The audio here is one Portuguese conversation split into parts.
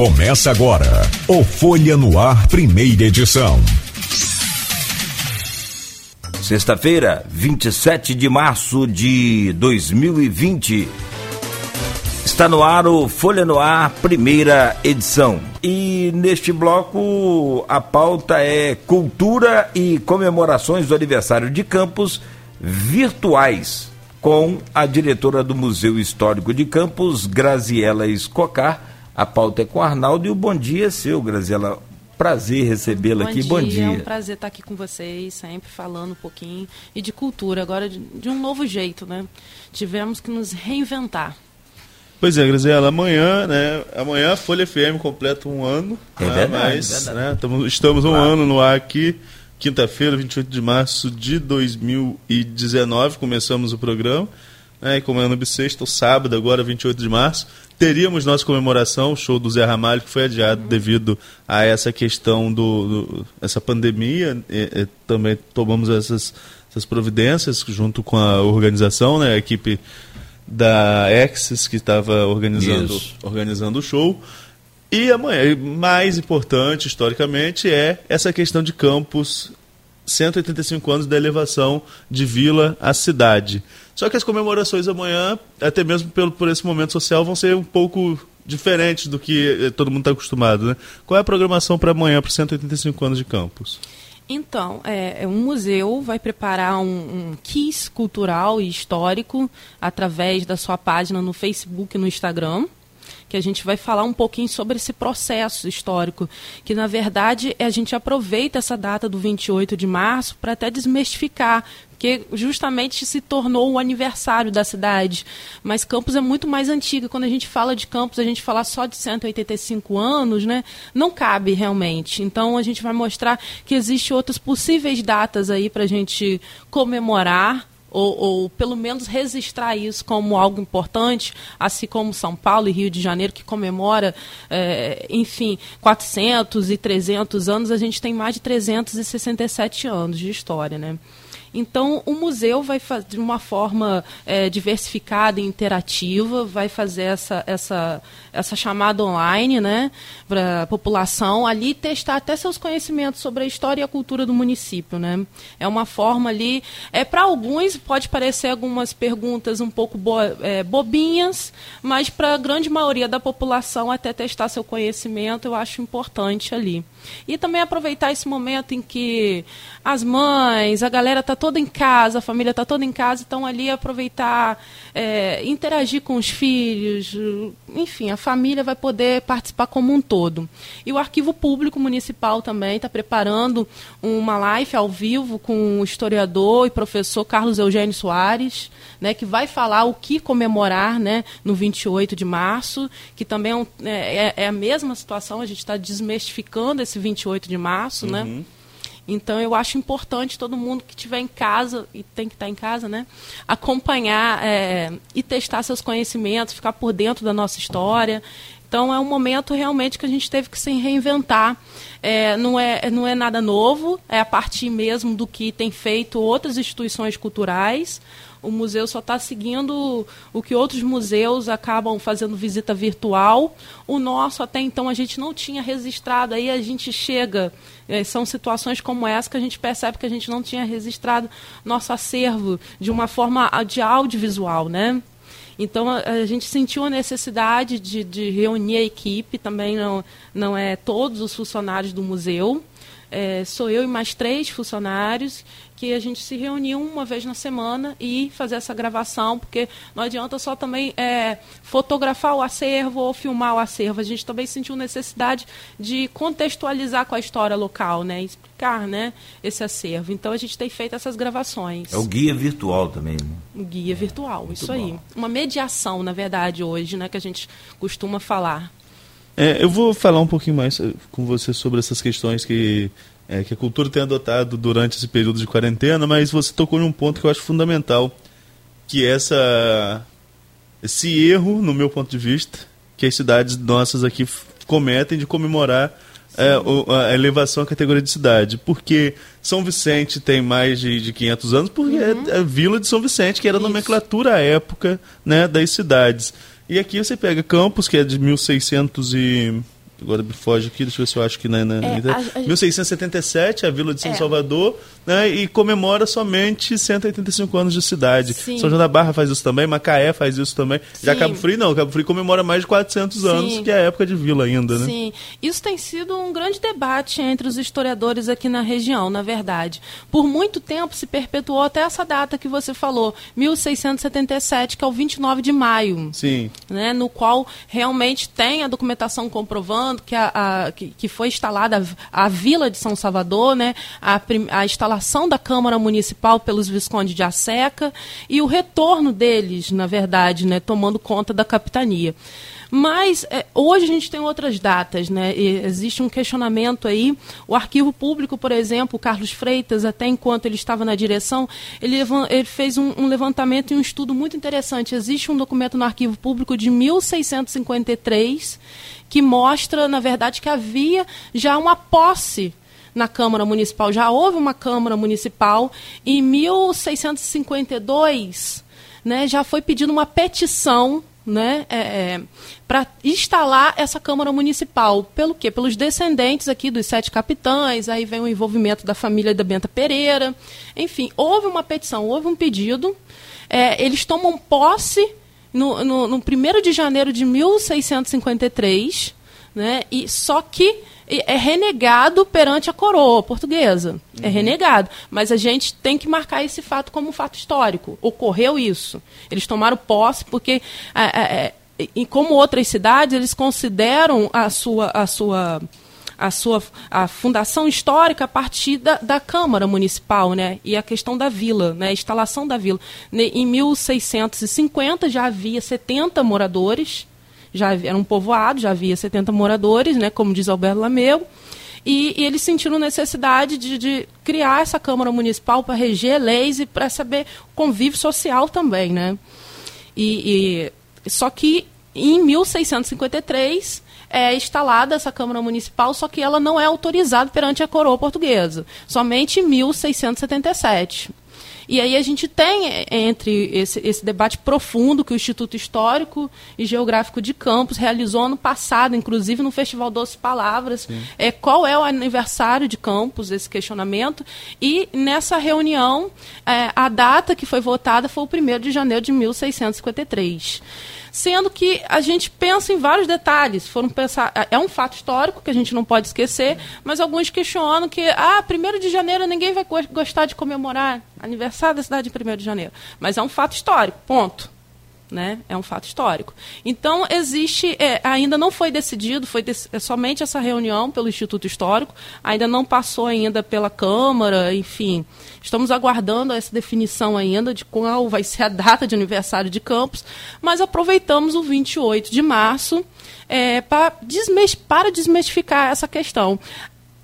Começa agora o Folha no Ar, primeira edição. Sexta-feira, 27 de março de 2020. Está no ar o Folha no Ar, primeira edição. E neste bloco a pauta é cultura e comemorações do aniversário de Campos virtuais, com a diretora do Museu Histórico de Campos, Graziela Escocar. A pauta é com Arnaldo e o bom dia é seu, Graziela. Prazer recebê-la aqui. Bom dia. É um prazer estar aqui com vocês, sempre falando um pouquinho e de cultura, agora de, de um novo jeito, né? Tivemos que nos reinventar. Pois é, Graziela, amanhã, né? Amanhã a Folha FM completa um ano. É né, verdade, mas, verdade. Né, tamo, estamos um Claro. ano no ar aqui, quinta-feira, 28 de março de 2019, começamos o programa. Né, e como é no bissexto, sábado, agora 28 de março, teríamos nossa comemoração, o show do Zé Ramalho, que foi adiado devido a essa questão do, do- essa pandemia. E, e também tomamos essas, essas providências junto com a organização, né, a equipe da Axis que estava organizando, Isso. organizando o show. E amanhã, mais importante historicamente, é essa questão de campus 185 anos da elevação de vila à cidade. Só que as comemorações amanhã, até mesmo pelo, por esse momento social, vão ser um pouco diferentes do que eh, todo mundo está acostumado. Né? Qual é a programação para amanhã, para os 185 anos de campus? Então, é, é, um museu vai preparar um, um quiz cultural e histórico através da sua página no Facebook e no Instagram, que a gente vai falar um pouquinho sobre esse processo histórico, que na verdade a gente aproveita essa data do 28 de março para até desmistificar, porque justamente se tornou o aniversário da cidade. Mas Campos é muito mais antiga. Quando a gente fala de Campos, a gente falar só de 185 anos, né? Não cabe realmente. Então a gente vai mostrar que existem outras possíveis datas aí para a gente comemorar ou, ou pelo menos registrar isso como algo importante, assim como São Paulo e Rio de Janeiro, que comemora, eh, enfim, 400 e 300 anos, a gente tem mais de 367 anos de história, né? Então, o museu vai fazer de uma forma eh, diversificada e interativa, vai fazer essa, essa, essa chamada online né, para a população ali testar até seus conhecimentos sobre a história e a cultura do município. Né? É uma forma ali. É, para alguns, pode parecer algumas perguntas um pouco bo, eh, bobinhas, mas para a grande maioria da população, até testar seu conhecimento, eu acho importante ali. E também aproveitar esse momento em que as mães, a galera está toda em casa, a família está toda em casa, então ali aproveitar, é, interagir com os filhos, enfim, a família vai poder participar como um todo. E o Arquivo Público Municipal também está preparando uma live ao vivo com o historiador e professor Carlos Eugênio Soares, né, que vai falar o que comemorar né, no 28 de março, que também é, um- é- é a mesma situação, a gente está desmistificando esse 28 de março, né? Então eu acho importante todo mundo que estiver em casa e tem que estar em casa, né, acompanhar é, e testar seus conhecimentos, ficar por dentro da nossa história. Então é um momento realmente que a gente teve que se reinventar. É, não, é, não é nada novo, é a partir mesmo do que tem feito outras instituições culturais. O museu só está seguindo o que outros museus acabam fazendo visita virtual. O nosso, até então, a gente não tinha registrado. Aí a gente chega, eh, são situações como essa que a gente percebe que a gente não tinha registrado nosso acervo de uma forma ah, de audiovisual, né? Então a, a gente sentiu a necessidade de, de reunir a equipe, também não, não é todos os funcionários do museu. É, sou eu e mais três funcionários que a gente se reuniu uma vez na semana e fazer essa gravação, porque não adianta só também é, fotografar o acervo ou filmar o acervo. A gente também sentiu necessidade de contextualizar com a história local, né? Explicar né, esse acervo. Então a gente tem feito essas gravações. É o guia virtual também. Né? Um guia virtual, isso bom. aí. Uma mediação, na verdade, hoje, né, que a gente costuma falar. É, eu vou falar um pouquinho mais eh, com você sobre essas questões que, eh, que a cultura tem adotado durante esse período de quarentena, mas você tocou num ponto que eu acho fundamental, que é essa, esse erro, no meu ponto de vista, que as cidades nossas aqui cometem de comemorar é, a elevação à categoria de cidade. Porque São Vicente tem mais de, de 500 anos, porque é a Vila de São Vicente, que era a nomenclatura à época né, das cidades. E aqui você pega Campos, que é de 1600 e agora me foge aqui, deixa eu ver se eu acho que na, na, é, na a, a, 1677, a Vila de São é. Salvador, né, e comemora somente 185 anos de cidade. Sim. São João da Barra faz isso também, Macaé faz isso também. Sim. Já Cabo Frio não, Cabo Frio comemora mais de 400 Sim. anos, que é a época de vila ainda, né? Sim, isso tem sido um grande debate entre os historiadores aqui na região, na verdade. Por muito tempo se perpetuou até essa data que você falou, 1677, que é o 29 de maio. Sim. Né, no qual realmente tem a documentação comprovando que, a, a que, que, foi instalada a, a, Vila de São Salvador, né, a, a instalação da Câmara Municipal pelos Visconde de Asseca e o retorno deles, na verdade, né, tomando conta da capitania. Mas é, hoje a gente tem outras datas, né? E existe um questionamento aí. O arquivo público, por exemplo, o Carlos Freitas, até enquanto ele estava na direção, ele, ele fez um, um, levantamento e um estudo muito interessante. Existe um documento no arquivo público de 1653 que mostra, na verdade, que havia já uma posse na Câmara Municipal. Já houve uma Câmara Municipal em 1652, né, já foi pedindo uma petição né, é, é, para instalar essa Câmara Municipal. Pelo quê? Pelos descendentes aqui dos sete capitães, aí vem o envolvimento da família da Benta Pereira. Enfim, houve uma petição, houve um pedido. É, eles tomam posse no, no, no 1 de janeiro de 1653, né, e, só que é renegado perante a coroa portuguesa. É uhum. É renegado. Mas a gente tem que marcar esse fato como um fato histórico. Ocorreu isso. Eles tomaram posse porque, é, é, é, e como outras cidades, eles consideram a sua, a sua a sua a fundação histórica a partir da, da Câmara Municipal, né? E a questão da vila, né? A instalação da vila. Em 1650 já havia 70 moradores já era um povoado, já havia 70 moradores, né, como diz Alberto Lameu, e, e eles sentiram necessidade de, de criar essa Câmara Municipal para reger leis e para saber convívio social também. Né? E, e, só que em 1653 é instalada essa Câmara Municipal, só que ela não é autorizada perante a coroa portuguesa, somente em 1677. E aí a gente tem é, entre esse, esse debate profundo que o Instituto Histórico e Geográfico de Campos realizou ano passado, inclusive no Festival Doce Palavras, é, qual é o aniversário de Campos, esse questionamento. E nessa reunião, é, a data que foi votada foi o 1 de janeiro de 1653 sendo que a gente pensa em vários detalhes. Foram pensar, é um fato histórico que a gente não pode esquecer, mas alguns questionam que, ah, 1 de janeiro ninguém vai gostar de comemorar aniversário da cidade de 1 de janeiro. Mas é um fato histórico, ponto né? É um fato histórico. Então existe, é, ainda não foi decidido, foi dec é somente essa reunião pelo Instituto Histórico, ainda não passou ainda pela Câmara, enfim. Estamos aguardando essa definição ainda de qual vai ser a data de aniversário de Campos, mas aproveitamos o 28 de março é, para, desmes para desmistificar essa questão.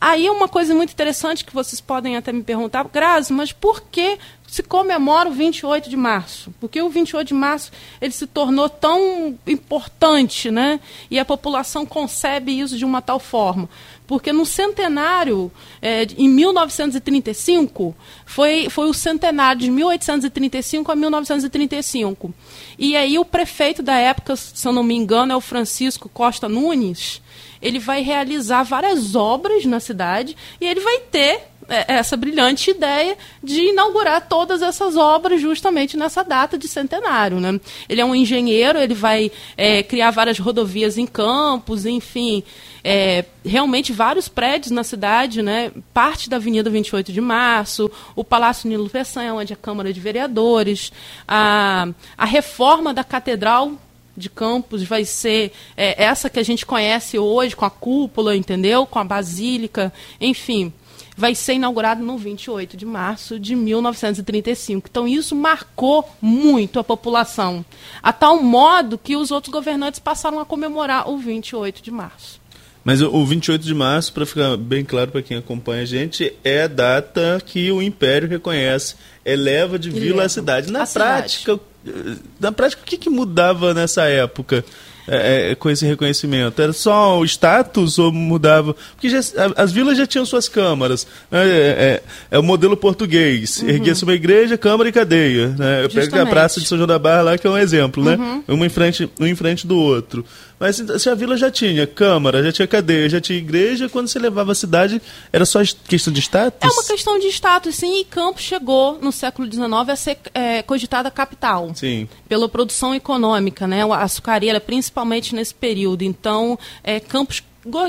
Aí uma coisa muito interessante que vocês podem até me perguntar, Grazi, mas por que se comemora o 28 de março? Porque o 28 de março ele se tornou tão importante, né? E a população concebe isso de uma tal forma. Porque no centenário, é, em 1935, foi, foi o centenário de 1835 a 1935. E aí o prefeito da época, se eu não me engano, é o Francisco Costa Nunes, ele vai realizar várias obras na cidade e ele vai ter essa brilhante ideia de inaugurar todas essas obras justamente nessa data de centenário. Né? Ele é um engenheiro, ele vai é, criar várias rodovias em campos, enfim, é, realmente vários prédios na cidade, né? parte da Avenida 28 de Março, o Palácio Nilo Peçanha, onde é a Câmara de Vereadores, a, a reforma da Catedral de Campos vai ser é, essa que a gente conhece hoje, com a cúpula, entendeu? Com a basílica, enfim. Vai ser inaugurado no 28 de março de 1935. Então, isso marcou muito a população, a tal modo que os outros governantes passaram a comemorar o 28 de março. Mas o 28 de março, para ficar bem claro para quem acompanha a gente, é a data que o Império reconhece, eleva de vila a cidade. Na a prática, cidade. na prática, o que, que mudava nessa época? É, é, com esse reconhecimento? Era só o status ou mudava? Porque já, as vilas já tinham suas câmaras. Né? É, é, é, o modelo português. Uhum. Erguia-se uma igreja, câmara e cadeia. Né? Eu pego a Praça de São João da Barra lá, que é um exemplo, né? Uhum. Um, em frente, um em frente do outro. Mas se a vila já tinha câmara, já tinha cadeia, já tinha igreja, quando você levava a cidade, era só questão de status? É uma questão de status, sim, e Campos chegou no século XIX a ser é, cogitada capital. Sim. Pela produção econômica, né? A açucareira, principalmente nesse período. Então, é, Campos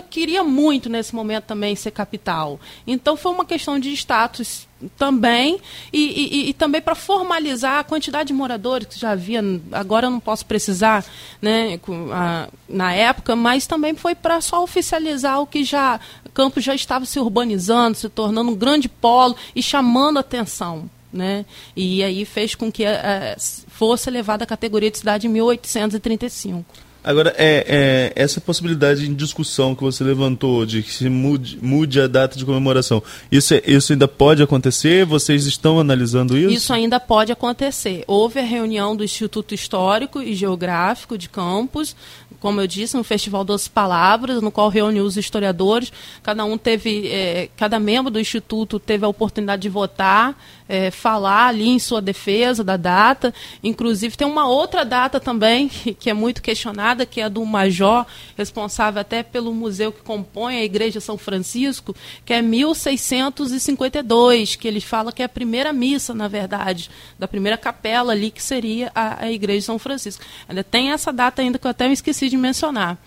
queria muito nesse momento também ser capital. Então foi uma questão de status também e, e, e também para formalizar a quantidade de moradores que já havia. Agora eu não posso precisar, né, na época, mas também foi para só oficializar o que já Campos já estava se urbanizando, se tornando um grande polo e chamando atenção. Né? E aí fez com que é, fosse elevada a categoria de cidade em 1835. Agora, é, é, essa possibilidade em discussão que você levantou, de que se mude, mude a data de comemoração, isso, é, isso ainda pode acontecer? Vocês estão analisando isso? Isso ainda pode acontecer. Houve a reunião do Instituto Histórico e Geográfico de Campos, como eu disse, um festival das palavras, no qual reuniu os historiadores. Cada um teve, é, cada membro do instituto teve a oportunidade de votar, é, falar ali em sua defesa da data. Inclusive tem uma outra data também que é muito questionada, que é a do major, responsável até pelo museu que compõe a Igreja São Francisco, que é 1652, que ele fala que é a primeira missa, na verdade, da primeira capela ali que seria a, a Igreja São Francisco. Ainda tem essa data ainda que eu até me esqueci de mencionar.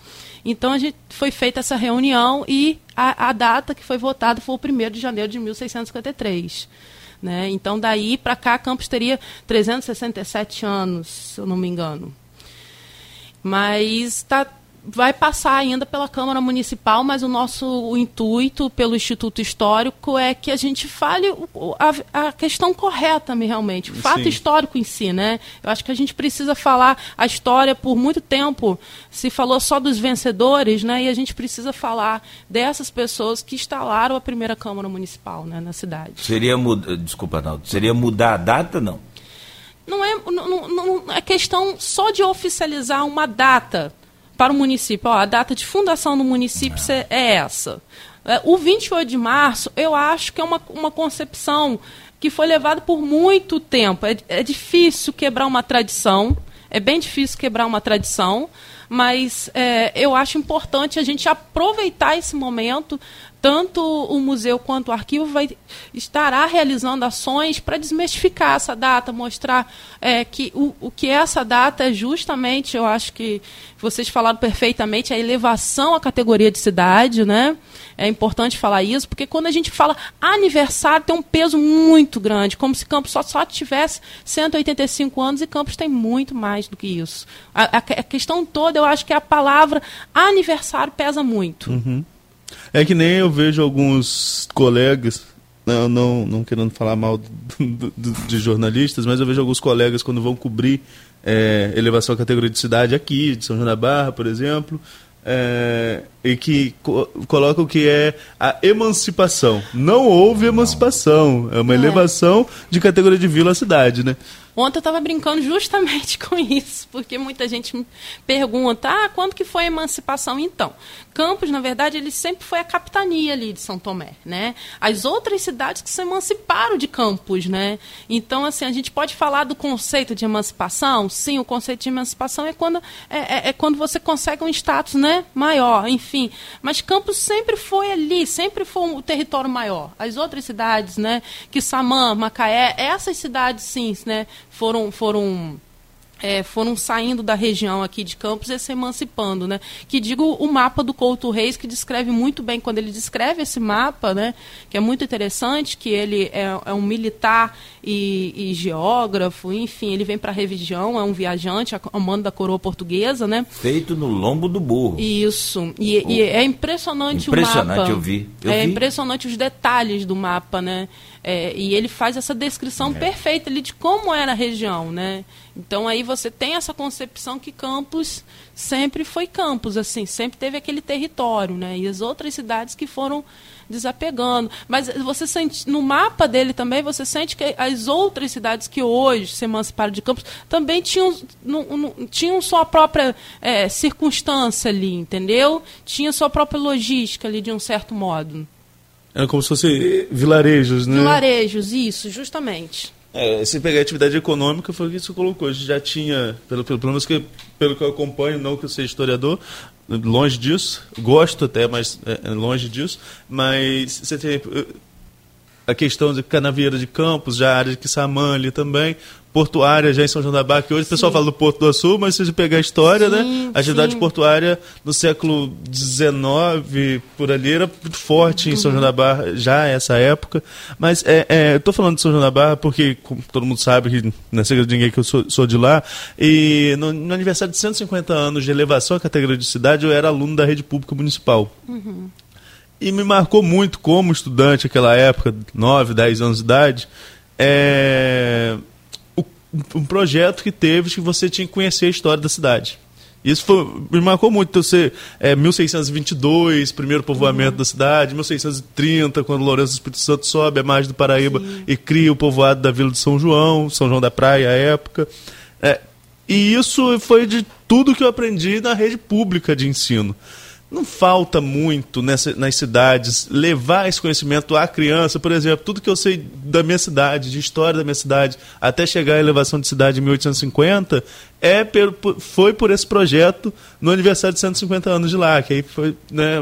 Então a gente foi feita essa reunião e a, a data que foi votada foi o 1 de janeiro de 1653. Né? Então daí para cá Campos teria 367 anos, se eu não me engano. Mas está vai passar ainda pela Câmara Municipal, mas o nosso intuito pelo Instituto Histórico é que a gente fale a, a questão correta realmente, o fato Sim. histórico em si, né? Eu acho que a gente precisa falar a história por muito tempo se falou só dos vencedores, né? E a gente precisa falar dessas pessoas que instalaram a primeira Câmara Municipal, né, na cidade. Seria mudar, desculpa, Arnaldo, seria mudar a data, não? Não é, não, não, é questão só de oficializar uma data para o município. Ó, a data de fundação do município é, é essa. É, o 28 de março, eu acho que é uma, uma concepção que foi levada por muito tempo. É, é difícil quebrar uma tradição, é bem difícil quebrar uma tradição, mas é, eu acho importante a gente aproveitar esse momento tanto o museu quanto o arquivo vai, estará realizando ações para desmistificar essa data, mostrar é, que o, o que essa data é justamente, eu acho que vocês falaram perfeitamente, a elevação à categoria de cidade, né? É importante falar isso, porque quando a gente fala aniversário, tem um peso muito grande, como se Campos só, só tivesse 185 anos e Campos tem muito mais do que isso. A, a, a questão toda, eu acho que a palavra aniversário pesa muito. Uhum. É que nem eu vejo alguns colegas, não, não, não querendo falar mal do, do, de jornalistas, mas eu vejo alguns colegas quando vão cobrir é, elevação à categoria de cidade aqui, de São João da Barra, por exemplo, é, e que co colocam que é a emancipação. Não houve emancipação, é uma é. elevação de categoria de vila à cidade, né? Ontem eu estava brincando justamente com isso, porque muita gente me pergunta, ah, quando que foi a emancipação? Então, Campos, na verdade, ele sempre foi a capitania ali de São Tomé, né? As outras cidades que se emanciparam de Campos, né? Então, assim, a gente pode falar do conceito de emancipação? Sim, o conceito de emancipação é quando, é, é, é quando você consegue um status né, maior, enfim. Mas Campos sempre foi ali, sempre foi o território maior. As outras cidades, né? Que Samã, Macaé, essas cidades, sim, né? Foram foram é, foram saindo da região aqui de Campos e se emancipando, né? Que digo o mapa do Couto Reis, que descreve muito bem, quando ele descreve esse mapa, né? Que é muito interessante, que ele é, é um militar e, e, geógrafo, enfim, ele vem para a região, é um viajante, a mando da coroa portuguesa, né? Feito no lombo do burro. Isso, e, e é impressionante, impressionante o mapa. Impressionante, eu vi. Eu é vi. impressionante os detalhes do mapa, né? É, e ele faz essa descrição é. perfeita ali de como era a região, né? Então aí você tem essa concepção que Campos sempre foi Campos, assim, sempre teve aquele território, né? E as outras cidades que foram desapegando. Mas você sente, no mapa dele também, você sente que as outras cidades que hoje se emanciparam de Campos também tinham, não, não, tinham sua própria é, circunstância ali, entendeu? Tinha sua própria logística ali, de um certo modo. Era como se fosse vilarejos, né? Vilarejos, isso, justamente. É, se pegar a atividade econômica, foi o que você colocou. A gente já tinha, pelo, pelo, pelo menos que, pelo que eu acompanho, não que eu seja historiador, longe disso, gosto até, mas é, é longe disso, mas você tem eh, a questão de Canavieira de Campos, já a área de Quissamã ali também, portuária já em São João da Barra, que hoje sim. o pessoal fala do Porto do Sul, mas se você pegar a história, né, sim, né? A atividade sim. portuária no século XIX, por ali, era muito forte uhum. em São João da Barra, já essa época. Mas é, é, eu estou falando de São João da Barra porque, como todo mundo sabe, que não é segredo de ninguém que eu sou, sou de lá, e no, no, aniversário de 150 anos de elevação à categoria de cidade, eu era aluno da rede pública municipal. Uhum. E me marcou muito como estudante naquela época, 9, 10 anos de idade, é, um projeto que teve que você tinha que conhecer a história da cidade. Isso foi, me marcou muito. Então, você, é, 1622, primeiro povoamento uhum. da cidade, 1630, quando Lourenço do Espírito Santo sobe a margem do Paraíba Sim. e cria o povoado da Vila de São João, São João da Praia, à época. É, e isso foi de tudo que eu aprendi na rede pública de ensino não falta muito nessa, nas cidades levar esse conhecimento à criança, por exemplo, tudo que eu sei da minha cidade, de história da minha cidade, até chegar à elevação de cidade em 1850, é foi por esse projeto no aniversário de 150 anos de lá, que aí foi, né,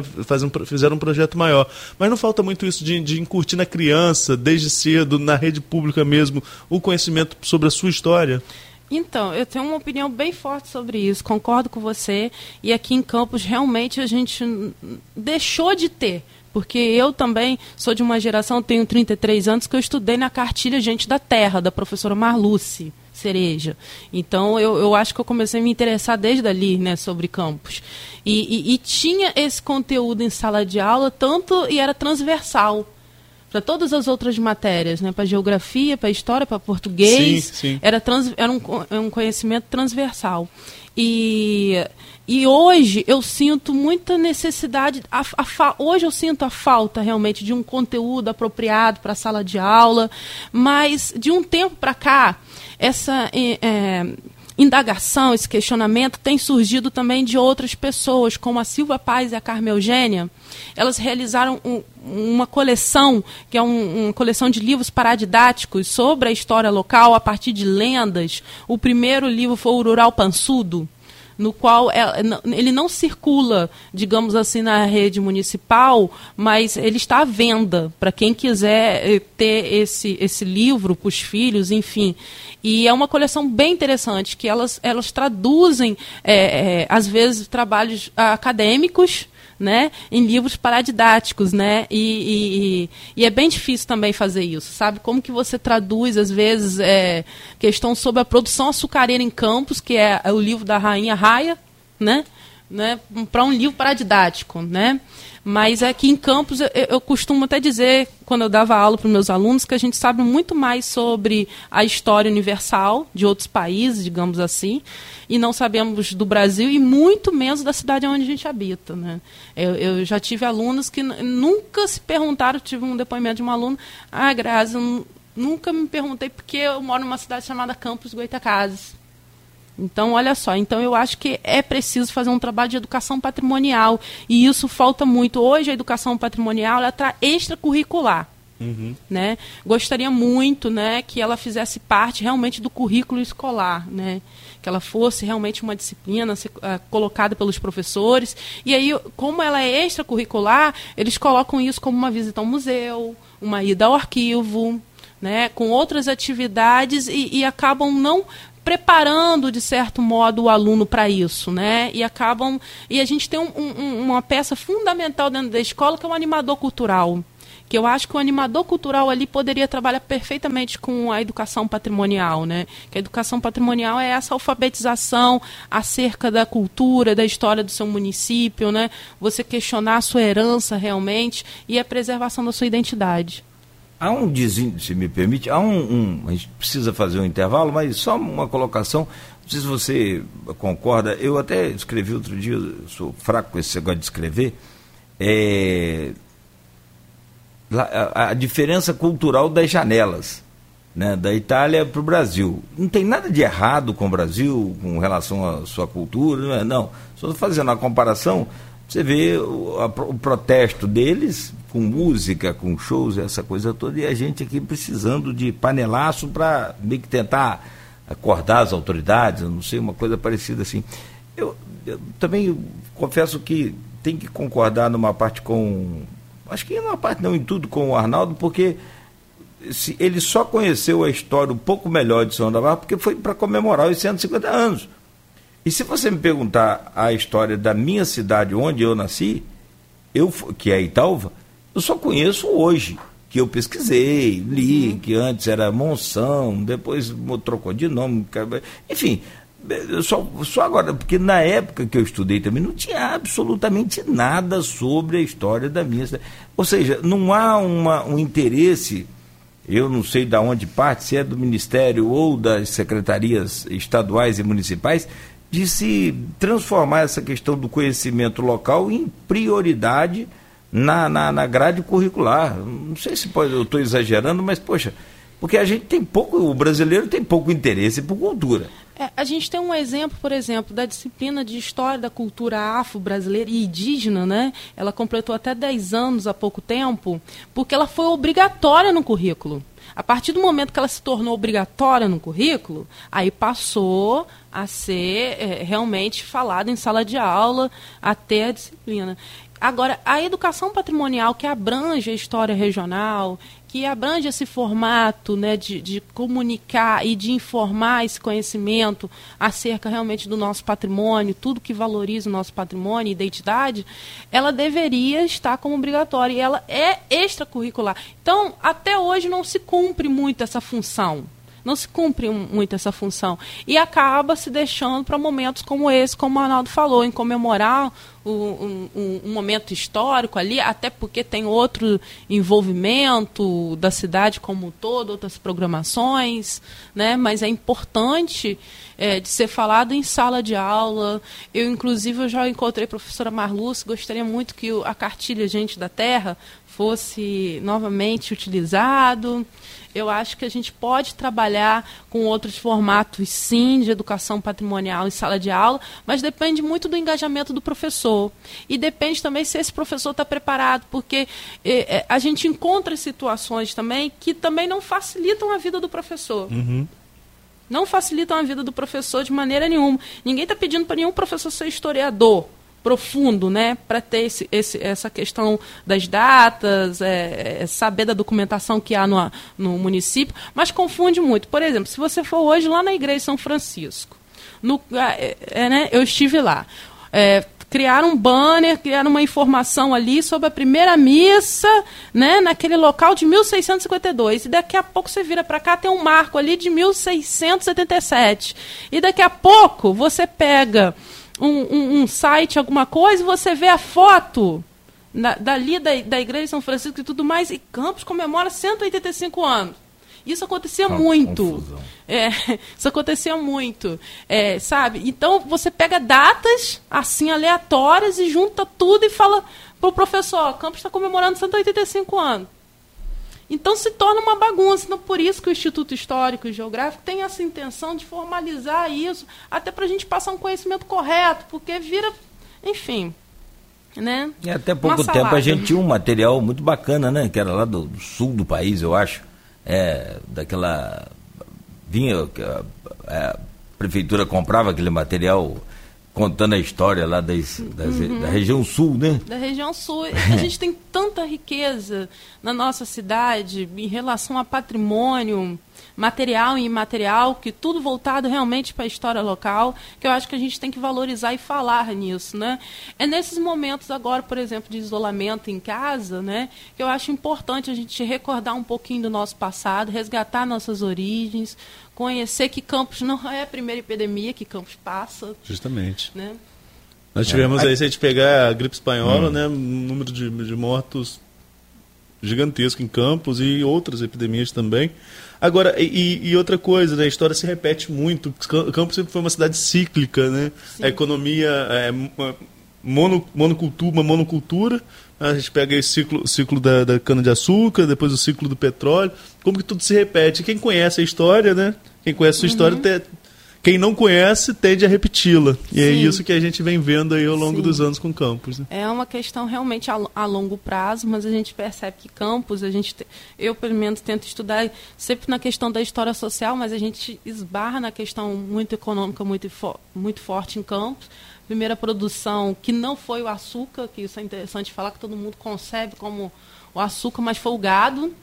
fizeram um projeto maior. Mas não falta muito isso de, de incutir na criança, desde cedo, na rede pública mesmo, o conhecimento sobre a sua história? Então, eu tenho uma opinião bem forte sobre isso, concordo com você. E aqui em Campos, realmente, a gente deixou de ter. Porque eu também sou de uma geração, tenho 33 anos, que eu estudei na cartilha Gente da Terra, da professora Marluce Cereja. Então, eu, eu acho que eu comecei a me interessar desde ali, né, sobre campos. E, e, e tinha esse conteúdo em sala de aula, tanto e era transversal para todas as outras matérias, né? para geografia, para história, para português. Sim, sim. Era, trans, era um, é um conhecimento transversal. E, e hoje eu sinto muita necessidade, a, a, hoje eu sinto a falta realmente de um conteúdo apropriado para a sala de aula, mas de um tempo para cá, essa. É, indagação, esse questionamento tem surgido também de outras pessoas, como a Silva Paz e a Carmen Eugênia. Elas realizaram um, uma coleção, que é um, uma coleção de livros paradidáticos sobre a história local a partir de lendas. O primeiro livro foi o Rural Pansudo no qual é, ele não circula, digamos assim, na rede municipal, mas ele está à venda para quem quiser eh, ter esse, esse livro para os filhos, enfim. E é uma coleção bem interessante, que elas, elas traduzem, é, é, às vezes, trabalhos acadêmicos né, em livros paradidáticos, né, e, e, e, é bem difícil também fazer isso, sabe? Como que você traduz, às vezes, é, questão sobre a produção açucareira em campos, que é, o livro da Rainha Raia, né, né, para um livro paradidático, né? Mas aqui em Campos, eu, eu costumo até dizer, quando eu dava aula para os meus alunos, que a gente sabe muito mais sobre a história universal de outros países, digamos assim, e não sabemos do Brasil e muito menos da cidade onde a gente habita. Né? Eu, eu já tive alunos que nunca se perguntaram, tive um depoimento de um aluno, ah, Grazi, nunca me perguntei porque eu moro numa cidade chamada Campos Goitacazes. Então, olha só, então eu acho que é preciso fazer um trabalho de educação patrimonial e isso falta muito. Hoje a educação patrimonial ela está extracurricular. Uhum. Né? Gostaria muito né, que ela fizesse parte realmente do currículo escolar, né? que ela fosse realmente uma disciplina uh, colocada pelos professores. E aí, como ela é extracurricular, eles colocam isso como uma visita ao museu, uma ida ao arquivo, né, com outras atividades e, e acabam não preparando de certo modo o aluno para isso, né? E acabam e a gente tem um, um, uma peça fundamental dentro da escola que é o animador cultural, que eu acho que o animador cultural ali poderia trabalhar perfeitamente com a educação patrimonial, né? Que a educação patrimonial é essa alfabetização acerca da cultura, da história do seu município, né? Você questionar a sua herança realmente e a preservação da sua identidade. Há um desígnio, se me permite, há um, um, A gente precisa fazer um intervalo, mas só uma colocação. Não sei se você concorda. Eu até escrevi outro dia, sou fraco com esse negócio de escrever. É, a, a diferença cultural das janelas né, da Itália para o Brasil. Não tem nada de errado com o Brasil com relação à sua cultura, não. É? Só fazendo a comparação, você vê o, a, o, protesto deles com música, com shows, essa coisa toda, e a gente aqui precisando de panelaço para meio que tentar acordar as autoridades, não sei, uma coisa parecida assim. Eu, eu também confesso que tem que concordar numa parte com. Acho que numa parte não em tudo com o Arnaldo, porque se, ele só conheceu a história um pouco melhor de São Navarro porque foi para comemorar os 150 anos. E se você me perguntar a história da minha cidade, onde eu nasci, eu, que é Italva, eu só conheço hoje, que eu pesquisei, li, que antes era Monção, depois trocou de nome, enfim, só, só agora, porque na época que eu estudei também não tinha absolutamente nada sobre a história da minha cidade. Ou seja, não há uma, um interesse eu não sei de onde parte, se é do Ministério ou das secretarias estaduais e municipais, de se transformar essa questão do conhecimento local em prioridade na, na, na grade curricular. Não sei se pode, eu estou exagerando, mas, poxa, porque a gente tem pouco, o brasileiro tem pouco interesse por cultura. É, a gente tem um exemplo, por exemplo, da disciplina de História da Cultura Afro-Brasileira e Indígena, né? Ela completou até 10 anos há pouco tempo, porque ela foi obrigatória no currículo. A partir do momento que ela se tornou obrigatória no currículo, aí passou a ser é, realmente falada em sala de aula até a disciplina. Agora, a educação patrimonial que abrange a história regional, que abrange esse formato né, de, de, comunicar e de informar esse conhecimento acerca realmente do nosso patrimônio, tudo que valoriza o nosso patrimônio e identidade, ela deveria estar como obrigatória e ela é extracurricular. Então, até hoje não se cumpre muito essa função não se cumpre muito essa função. E acaba se deixando para momentos como esse, como o Arnaldo falou, em comemorar um, um, um, momento histórico ali, até porque tem outro envolvimento da cidade como um todo, outras programações, né? mas é importante é, de ser falado em sala de aula. Eu, inclusive, eu já encontrei a professora Marluce, gostaria muito que a cartilha Gente da Terra fosse novamente utilizado. Eu acho que a gente pode trabalhar com outros formatos, sim, de educação patrimonial em sala de aula, mas depende muito do engajamento do professor. E depende também se esse professor está preparado, porque eh, eh, a gente encontra situações também que também não facilitam a vida do professor. Uhum não facilitam a vida do professor de maneira nenhuma. Ninguém está pedindo para nenhum professor ser historiador profundo, né, para ter esse, esse, essa questão das datas, é, é, saber da documentação que há no, no município, mas confunde muito. Por exemplo, se você for hoje lá na igreja de São Francisco, no, é, é, né, eu estive lá. É, criaram um banner, criaram uma informação ali sobre a primeira missa, né, naquele local de 1652. E daqui a pouco você vira para cá, tem um marco ali de 1677. E daqui a pouco você pega um, um, um site, alguma coisa, e você vê a foto na, dali da, da Igreja de São Francisco e tudo mais, e Campos comemora 185 anos. Isso acontecia muito. É, isso acontecia muito. É, sabe? Então você pega datas assim aleatórias e junta tudo e fala para o professor: Campos está comemorando 185 anos. Então se torna uma bagunça. Então, por isso que o Instituto Histórico e Geográfico tem essa intenção de formalizar isso, até para a gente passar um conhecimento correto, porque vira, enfim. Né? E até pouco tempo a gente tinha um material muito bacana, né? Que era lá do, do sul do país, eu acho. É, daquela. Vinha. A, a prefeitura comprava aquele material contando a história lá das, das, uhum. da região sul, né? Da região sul. A gente tem tanta riqueza na nossa cidade em relação a patrimônio material e imaterial, que tudo voltado realmente para a história local, que eu acho que a gente tem que valorizar e falar nisso, né? É nesses momentos agora, por exemplo, de isolamento em casa, né, que eu acho importante a gente recordar um pouquinho do nosso passado, resgatar nossas origens, conhecer que Campos não é a primeira epidemia que Campos passa. Justamente. Né? Nós tivemos é. aí, se a gente pegar a gripe espanhola, hum. né, um número de, de mortos gigantesco em Campos e outras epidemias também. Agora, e, e, outra coisa, né, a história se repete muito. Campos sempre foi uma cidade cíclica, né? Sim. A economia é, mono, monocultura, uma monocultura, a gente pega esse ciclo, ciclo da, da cana-de-açúcar, depois o ciclo do petróleo, como que tudo se repete. Quem conhece a história, né? Quem conhece a sua uhum. história, te, quem não conhece tende a repeti-la. E é Sim. é isso que a gente vem vendo aí ao longo Sim. dos anos com Campos. Né? É uma questão realmente a, a, longo prazo, mas a gente percebe que Campos, a gente, eu pelo menos tento estudar sempre na questão da história social, mas a gente esbarra na questão muito econômica muito, muito forte em Campos primeira produção que não foi o açúcar, que isso é interessante falar que todo mundo concebe como o açúcar, mas foi o gado,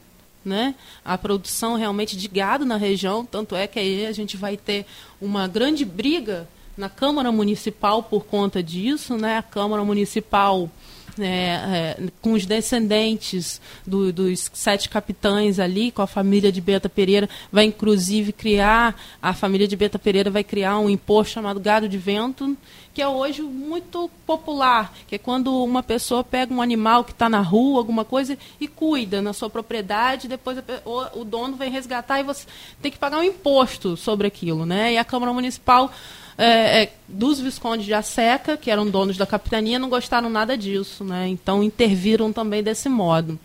né? A produção realmente de gado na região, tanto é que aí a gente vai ter uma grande briga na Câmara Municipal por conta disso, né? A Câmara Municipal é, é, com os descendentes do, dos sete capitães ali, com a família de Beta Pereira, vai inclusive criar, a família de Beta Pereira vai criar um imposto chamado gado de vento, que é hoje muito popular, que é quando uma pessoa pega um animal que está na rua, alguma coisa, e cuida na sua propriedade, depois o, o dono vem resgatar e você tem que pagar um imposto sobre aquilo, né? E a Câmara Municipal é, é, dos Viscondes de Aseca, que eram donos da capitania, não gostaram nada disso, né? Então interviram também desse modo.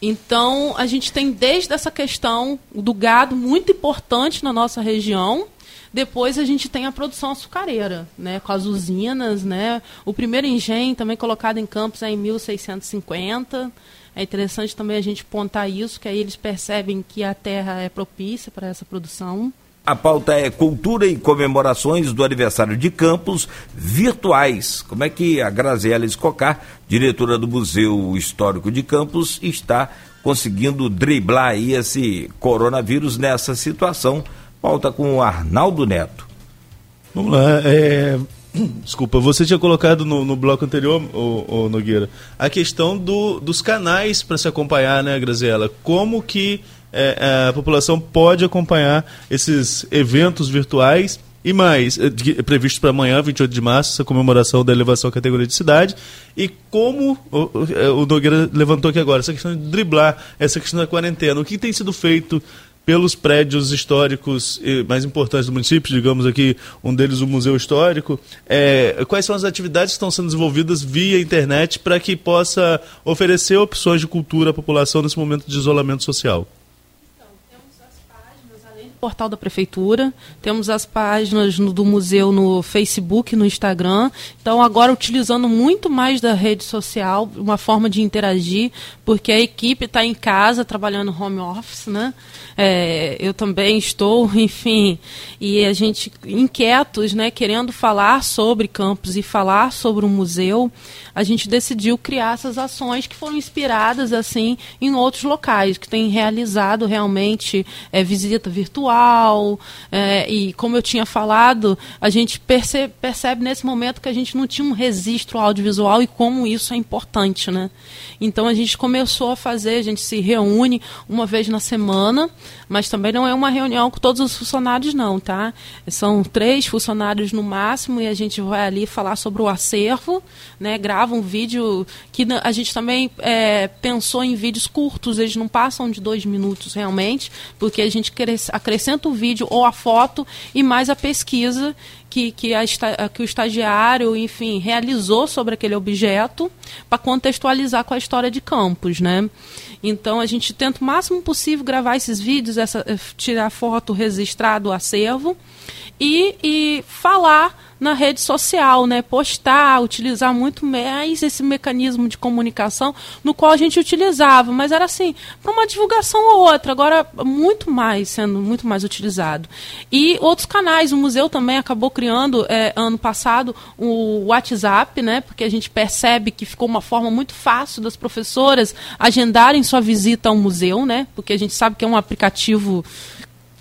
Então a gente tem desde essa questão do gado muito importante na nossa região. Depois a gente tem a produção açucareira, né, com as usinas, né? O primeiro engenho também colocado em Campos é em 1650. É interessante também a gente pontar isso, que aí eles percebem que a terra é propícia para essa produção. A pauta é cultura e comemorações do aniversário de Campos virtuais. Como é que a Graziela Escocar, diretora do Museu Histórico de Campos, está conseguindo driblar esse coronavírus nessa situação? Pauta com o Arnaldo Neto. Vamos lá. É... Desculpa, você tinha colocado no, no bloco anterior, o, Nogueira, a questão do, dos canais para se acompanhar, né, Graziela? Como que é, é, a população pode acompanhar esses eventos virtuais e mais, é, previsto para amanhã, 28 de março, essa comemoração da elevação à categoria de cidade. E como é, o Nogueira levantou aqui agora, essa questão de driblar essa questão da quarentena. O que tem sido feito pelos prédios históricos mais importantes do município, digamos aqui, um deles o Museu Histórico. É, quais são as atividades que estão sendo desenvolvidas via internet para que possa oferecer opções de cultura à população nesse momento de isolamento social? Portal da prefeitura, temos as páginas no, do museu no Facebook, no Instagram. Então, agora utilizando muito mais da rede social, uma forma de interagir, porque a equipe está em casa trabalhando home office, né? É, eu também estou, enfim, e a gente inquietos, né, querendo falar sobre campos e falar sobre o museu, a gente decidiu criar essas ações que foram inspiradas assim em outros locais que têm realizado realmente é, visita virtual é, e como eu tinha falado, a gente percebe, percebe nesse momento que a gente não tinha um registro audiovisual e como isso é importante, né? Então a gente começou a fazer, a gente se reúne uma vez na semana mas também não é uma reunião com todos os funcionários, não, tá? São três funcionários no máximo e a gente vai ali falar sobre o acervo, né? Grava um vídeo que a gente também é, pensou em vídeos curtos, eles não passam de dois minutos realmente, porque a gente acrescenta o vídeo ou a foto e mais a pesquisa que, que, a, que o estagiário, enfim, realizou sobre aquele objeto para contextualizar com a história de campos, né? Então a gente tenta o máximo possível gravar esses vídeos, essa, eh, tirar foto, registrar do acervo e, e falar na rede social, né? Postar, utilizar muito mais esse mecanismo de comunicação no qual a gente utilizava, mas era assim, para uma divulgação ou outra, agora muito mais, sendo muito mais utilizado. E outros canais, o museu também acabou criando é, ano passado o WhatsApp, né? Porque a gente percebe que ficou uma forma muito fácil das professoras agendarem sua visita ao museu, né? Porque a gente sabe que é um aplicativo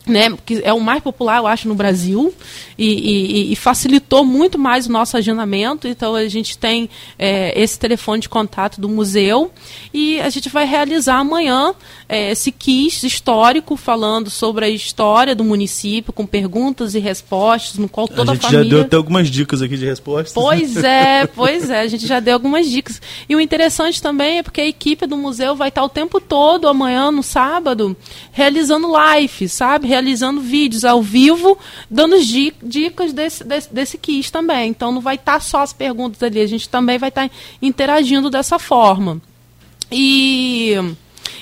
né, que é o mais popular, eu acho, no Brasil, e, e, e, facilitou muito mais o nosso agendamento. Então, a gente tem é, esse telefone de contato do museu e a gente vai realizar amanhã é, esse quiz histórico falando sobre a história do município, com perguntas e respostas, no qual toda a, gente a família... já deu até algumas dicas aqui de respostas. Pois é, pois é, a gente já deu algumas dicas. E o interessante também é porque a equipe do museu vai estar o tempo todo, amanhã, no sábado, realizando live, sabe? Realizando vídeos ao vivo, dando dicas desse, desse, desse quiz também. Então não vai estar tá só as perguntas ali, a gente também vai estar tá interagindo dessa forma. E.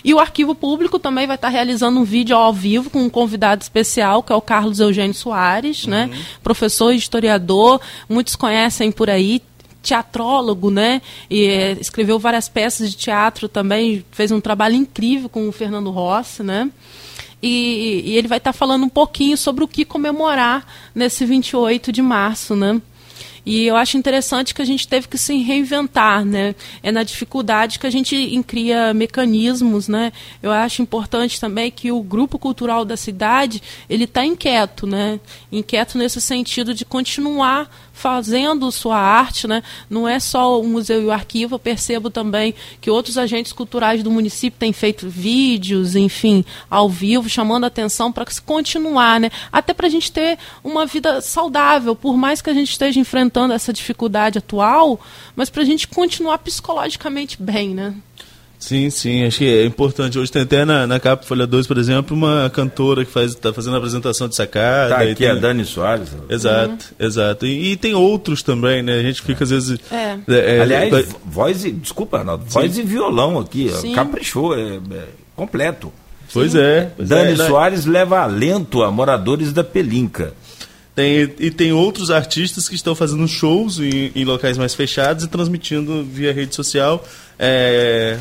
E o arquivo público também vai estar realizando um vídeo ao vivo com um convidado especial, que é o Carlos Eugênio Soares, né? uhum. né? Professor e historiador, muitos conhecem por aí, teatrólogo, né? E é, escreveu várias peças de teatro também, fez um trabalho incrível com o Fernando Rossi, né? E, e ele vai estar falando um pouquinho sobre o que comemorar nesse 28 de março, né? E eu acho interessante que a gente teve que se reinventar, né? É na dificuldade que a gente cria mecanismos, né? Eu acho importante também que o grupo cultural da cidade ele está inquieto, né? Inquieto nesse sentido de continuar fazendo sua arte, né? Não é só o museu e o arquivo, eu percebo também que outros agentes culturais do município têm feito vídeos, enfim, ao vivo, chamando a atenção para se continuar, né? Até para a gente ter uma vida saudável, por mais que a gente esteja enfrentando essa dificuldade atual, mas para a gente continuar psicologicamente bem, né? Sim, sim, acho que é importante. Hoje tem até na, na capa Folha 2, por exemplo, uma cantora que está fazendo a apresentação de sacada. Tá aqui tem... a Dani Soares. Exato, uhum. exato. E, e, tem outros também, né? A gente fica às vezes. É. É, é Aliás, é... voz e. Desculpa, Arnaldo, voz e violão aqui, sim. caprichou, é, é completo. Pois sim. é. Pois Dani é, Soares leva alento a moradores da Pelinca. Tem, e tem outros artistas que estão fazendo shows em, em locais mais fechados e transmitindo via rede social. É,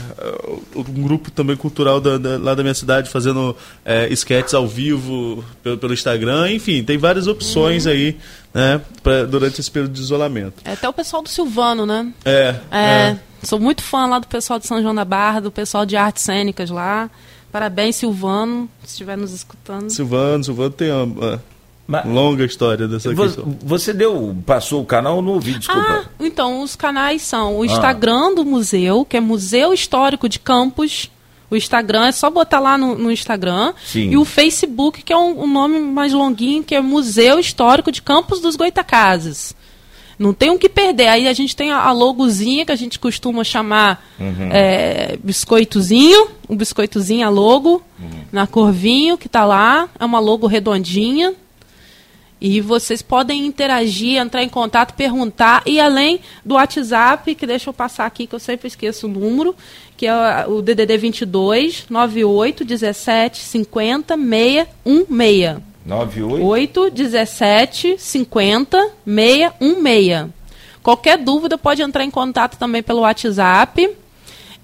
um grupo também cultural da, da, lá da minha cidade fazendo é, sketches ao vivo pelo, pelo Instagram. Enfim, tem várias opções uhum. aí né, pra, durante esse período de isolamento. É até o pessoal do Silvano, né? É, é, é. Sou muito fã lá do pessoal de São João da Barra, do pessoal de artes cênicas lá. Parabéns, Silvano, se estiver nos escutando. Silvano, Silvano tem uma, mas, Longa história dessa você, questão. Você deu, passou o canal ou não ouvi, desculpa. Ah, então, os canais são o Instagram ah. do museu, que é Museu Histórico de Campos. O Instagram é só botar lá no, no Instagram. Sim. E o Facebook, que é um, um, nome mais longuinho, que é Museu Histórico de Campos dos Goitacazes. Não tem o um que perder. Aí a gente tem a, a logozinha que a gente costuma chamar uhum. é, biscoitozinho. Um biscoitozinho, a logo, uhum. na cor vinho, que está lá. É uma logo redondinha. E vocês podem interagir, entrar em contato, perguntar. E além do WhatsApp, que deixa eu passar aqui, que eu sempre esqueço o número, que é o DDD 22 98 17 50 616. 98 17 50 616. Qualquer dúvida pode entrar em contato também pelo WhatsApp.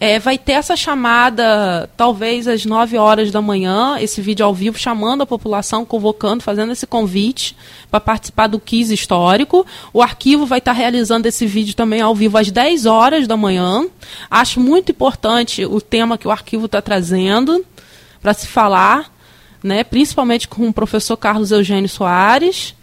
É, vai ter essa chamada, talvez às 9 horas da manhã, esse vídeo ao vivo, chamando a população, convocando, fazendo esse convite para participar do quiz histórico. O arquivo vai estar realizando esse vídeo também ao vivo às 10 horas da manhã. Acho muito importante o tema que o arquivo está trazendo para se falar, né, principalmente com o professor Carlos Eugênio Soares.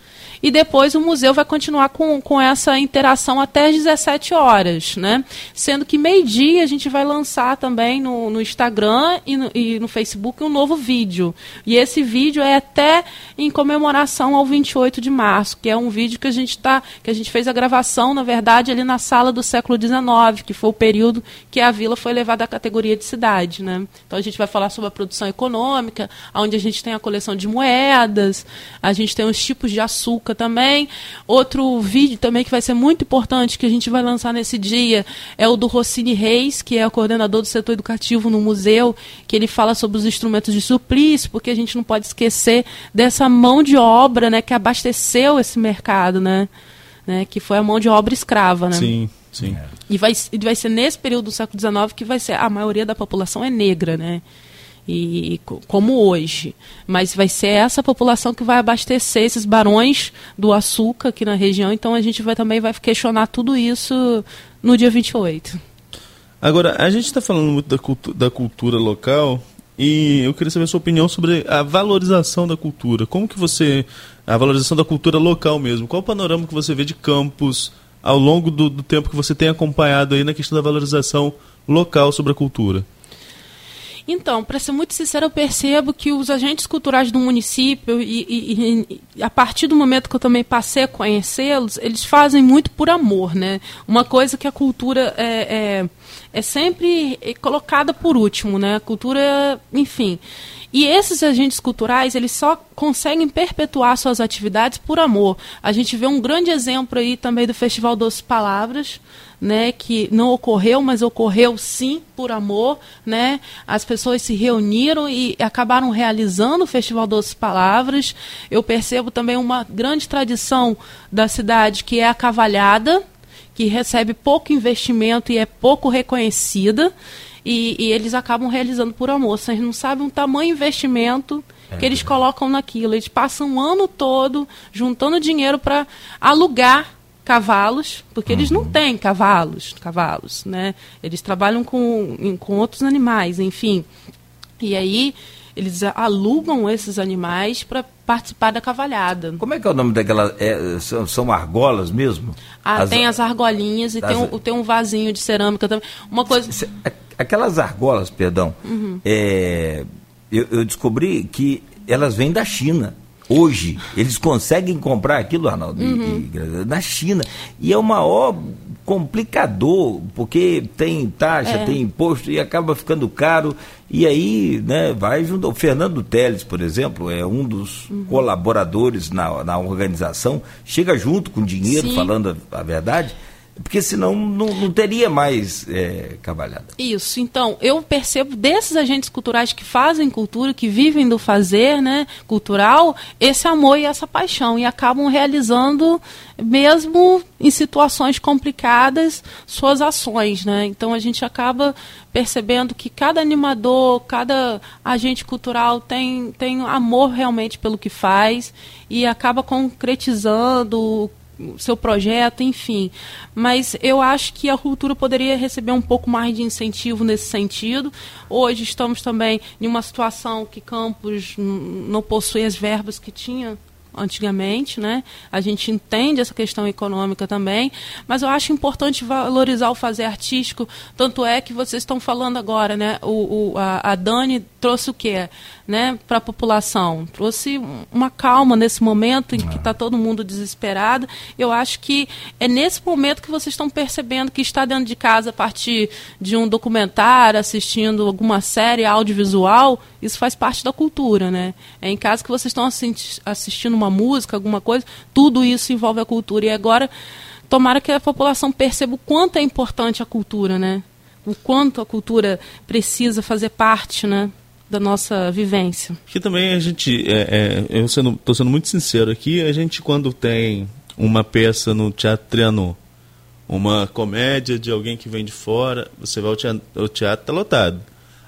E depois o museu vai continuar com, com essa interação até às 17 horas, né? Sendo que meio-dia a gente vai lançar também no, no Instagram e no, e no, Facebook um novo vídeo. E esse vídeo é até em comemoração ao 28 de março, que é um vídeo que a gente tá, que a gente fez a gravação, na verdade, ali na sala do século XIX, que foi o período que a vila foi levada à categoria de cidade, né? Então a gente vai falar sobre a produção econômica, onde a gente tem a coleção de moedas, a gente tem os tipos de açúcar também. Outro vídeo também que vai ser muito importante, que a gente vai lançar nesse dia, é o do Rossini Reis, que é o coordenador do setor educativo no museu, que ele fala sobre os instrumentos de suplício, porque a gente não pode esquecer dessa mão de obra né, que abasteceu esse mercado, né? né que foi a mão de obra escrava. Né? Sim. Sim. E vai, vai ser nesse período do século XIX que vai ser a maioria da população é negra, né? E como hoje. Mas vai ser essa população que vai abastecer esses barões do açúcar aqui na região, então a gente vai também vai questionar tudo isso no dia 28. Agora, a gente está falando muito da, cultu da cultura local e eu queria saber a sua opinião sobre a valorização da cultura. Como que você... a valorização da cultura local mesmo. Qual o panorama que você vê de campos ao longo do, do tempo que você tem acompanhado aí na questão da valorização local sobre a cultura? Então, para ser muito sincero, eu percebo que os agentes culturais do município, e, e, e, a partir do momento que eu também passei a conhecê-los, eles fazem muito por amor, né? Uma coisa que a cultura é, é, é sempre colocada por último, né? A cultura, enfim. E esses agentes culturais, eles só conseguem perpetuar suas atividades por amor. A gente vê um grande exemplo aí também do Festival Doce Palavras, né, que não ocorreu, mas ocorreu sim por amor, né? As pessoas se reuniram e acabaram realizando o Festival Doces Palavras. Eu percebo também uma grande tradição da cidade que é a cavalhada, que recebe pouco investimento e é pouco reconhecida. E, e eles acabam realizando por amor. Vocês não sabem o tamanho investimento é. que eles colocam naquilo. Eles passam o ano todo juntando dinheiro para alugar cavalos, porque eles não uhum. têm cavalos, cavalos, né? Eles trabalham com, com outros animais, enfim. E aí eles alugam esses animais para participar da cavalhada. Como é que é o nome daquela? É, são, são, argolas mesmo? Ah, as, tem as argolinhas e as, tem, um, tem um vasinho de cerâmica também. Uma coisa. Aquelas argolas, perdão, uhum. é, eu, eu descobri que elas vêm da China. Hoje, eles conseguem comprar aquilo, Arnaldo, uhum. e, na China. E é o maior complicador, porque tem taxa, é. tem imposto e acaba ficando caro. E aí, né, vai junto. O Fernando Teles, por exemplo, é um dos uhum. colaboradores na, na organização, chega junto com dinheiro, Sim. falando a, a verdade porque senão não, não teria mais é, cavalhada. Isso, então, eu percebo desses agentes culturais que fazem cultura, que vivem do fazer né, cultural, esse amor e essa paixão, e acabam realizando, mesmo em situações complicadas, suas ações. Né? Então a gente acaba percebendo que cada animador, cada agente cultural tem, tem amor realmente pelo que faz e acaba concretizando seu projeto, enfim. Mas eu acho que a cultura poderia receber um pouco mais de incentivo nesse sentido. Hoje estamos também em uma situação que Campos não possui as verbas que tinha antigamente, né? A gente entende essa questão econômica também, mas eu acho importante valorizar o fazer artístico, tanto é que vocês estão falando agora, né? O, o a, a, Dani trouxe o quê, né? Para a população, trouxe uma calma nesse momento em que está todo mundo desesperado. Eu acho que é nesse momento que vocês estão percebendo que está dentro de casa a partir de um documentário, assistindo alguma série audiovisual, isso faz parte da cultura, né? É em casa que vocês estão assistindo uma música, alguma coisa, tudo isso envolve a cultura. E agora, tomara que a população perceba o quanto é importante a cultura, né? O quanto a cultura precisa fazer parte, né? da nossa vivência. Que também a gente, é, é, eu sendo, sendo muito sincero aqui, a gente quando tem uma peça no Teatro Trianon, uma comédia de alguém que vem de fora, você vai ao teatro, o teatro está lotado.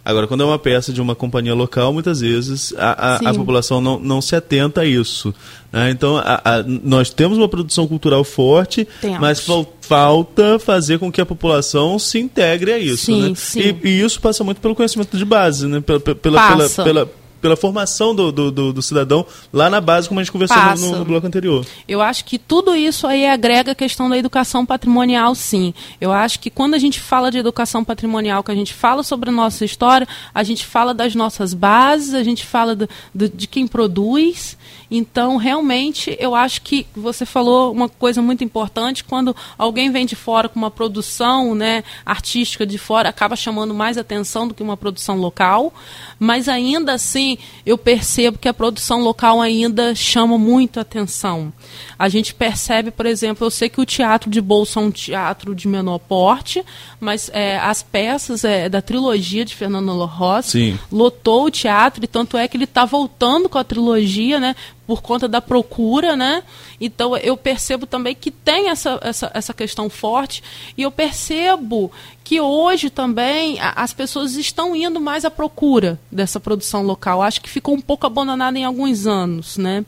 Agora, quando é uma peça de uma companhia local, muitas vezes a, a, a população não, não se atenta a isso. Né? Então, a, nós temos uma produção cultural forte, temos. mas falta fazer com que a população se integre a isso. Sim, né? sim. E, e, isso passa muito pelo conhecimento de base, né? pela, pela, pela, pela pela formação do, do, do, do, cidadão lá na base, como a gente conversou no, no, bloco anterior. Eu acho que tudo isso aí agrega a questão da educação patrimonial, sim. Eu acho que quando a gente fala de educação patrimonial, que a gente fala sobre a nossa história, a gente fala das nossas bases, a gente fala do, do, de quem produz. Então, realmente, eu acho que você falou uma coisa muito importante, quando alguém vem de fora com uma produção né, artística de fora, acaba chamando mais atenção do que uma produção local, mas ainda assim eu percebo que a produção local ainda chama muito atenção. A gente percebe, por exemplo, eu sei que o teatro de bolsa é um teatro de menor porte, mas é, as peças é, da trilogia de Fernando Rossi lotou o teatro, e tanto é que ele está voltando com a trilogia, né? Por conta da procura, né? Então eu percebo também que tem essa, essa, essa questão forte e eu percebo que hoje também as pessoas estão indo mais à procura dessa produção local. Acho que ficou um pouco abandonada em alguns anos, né?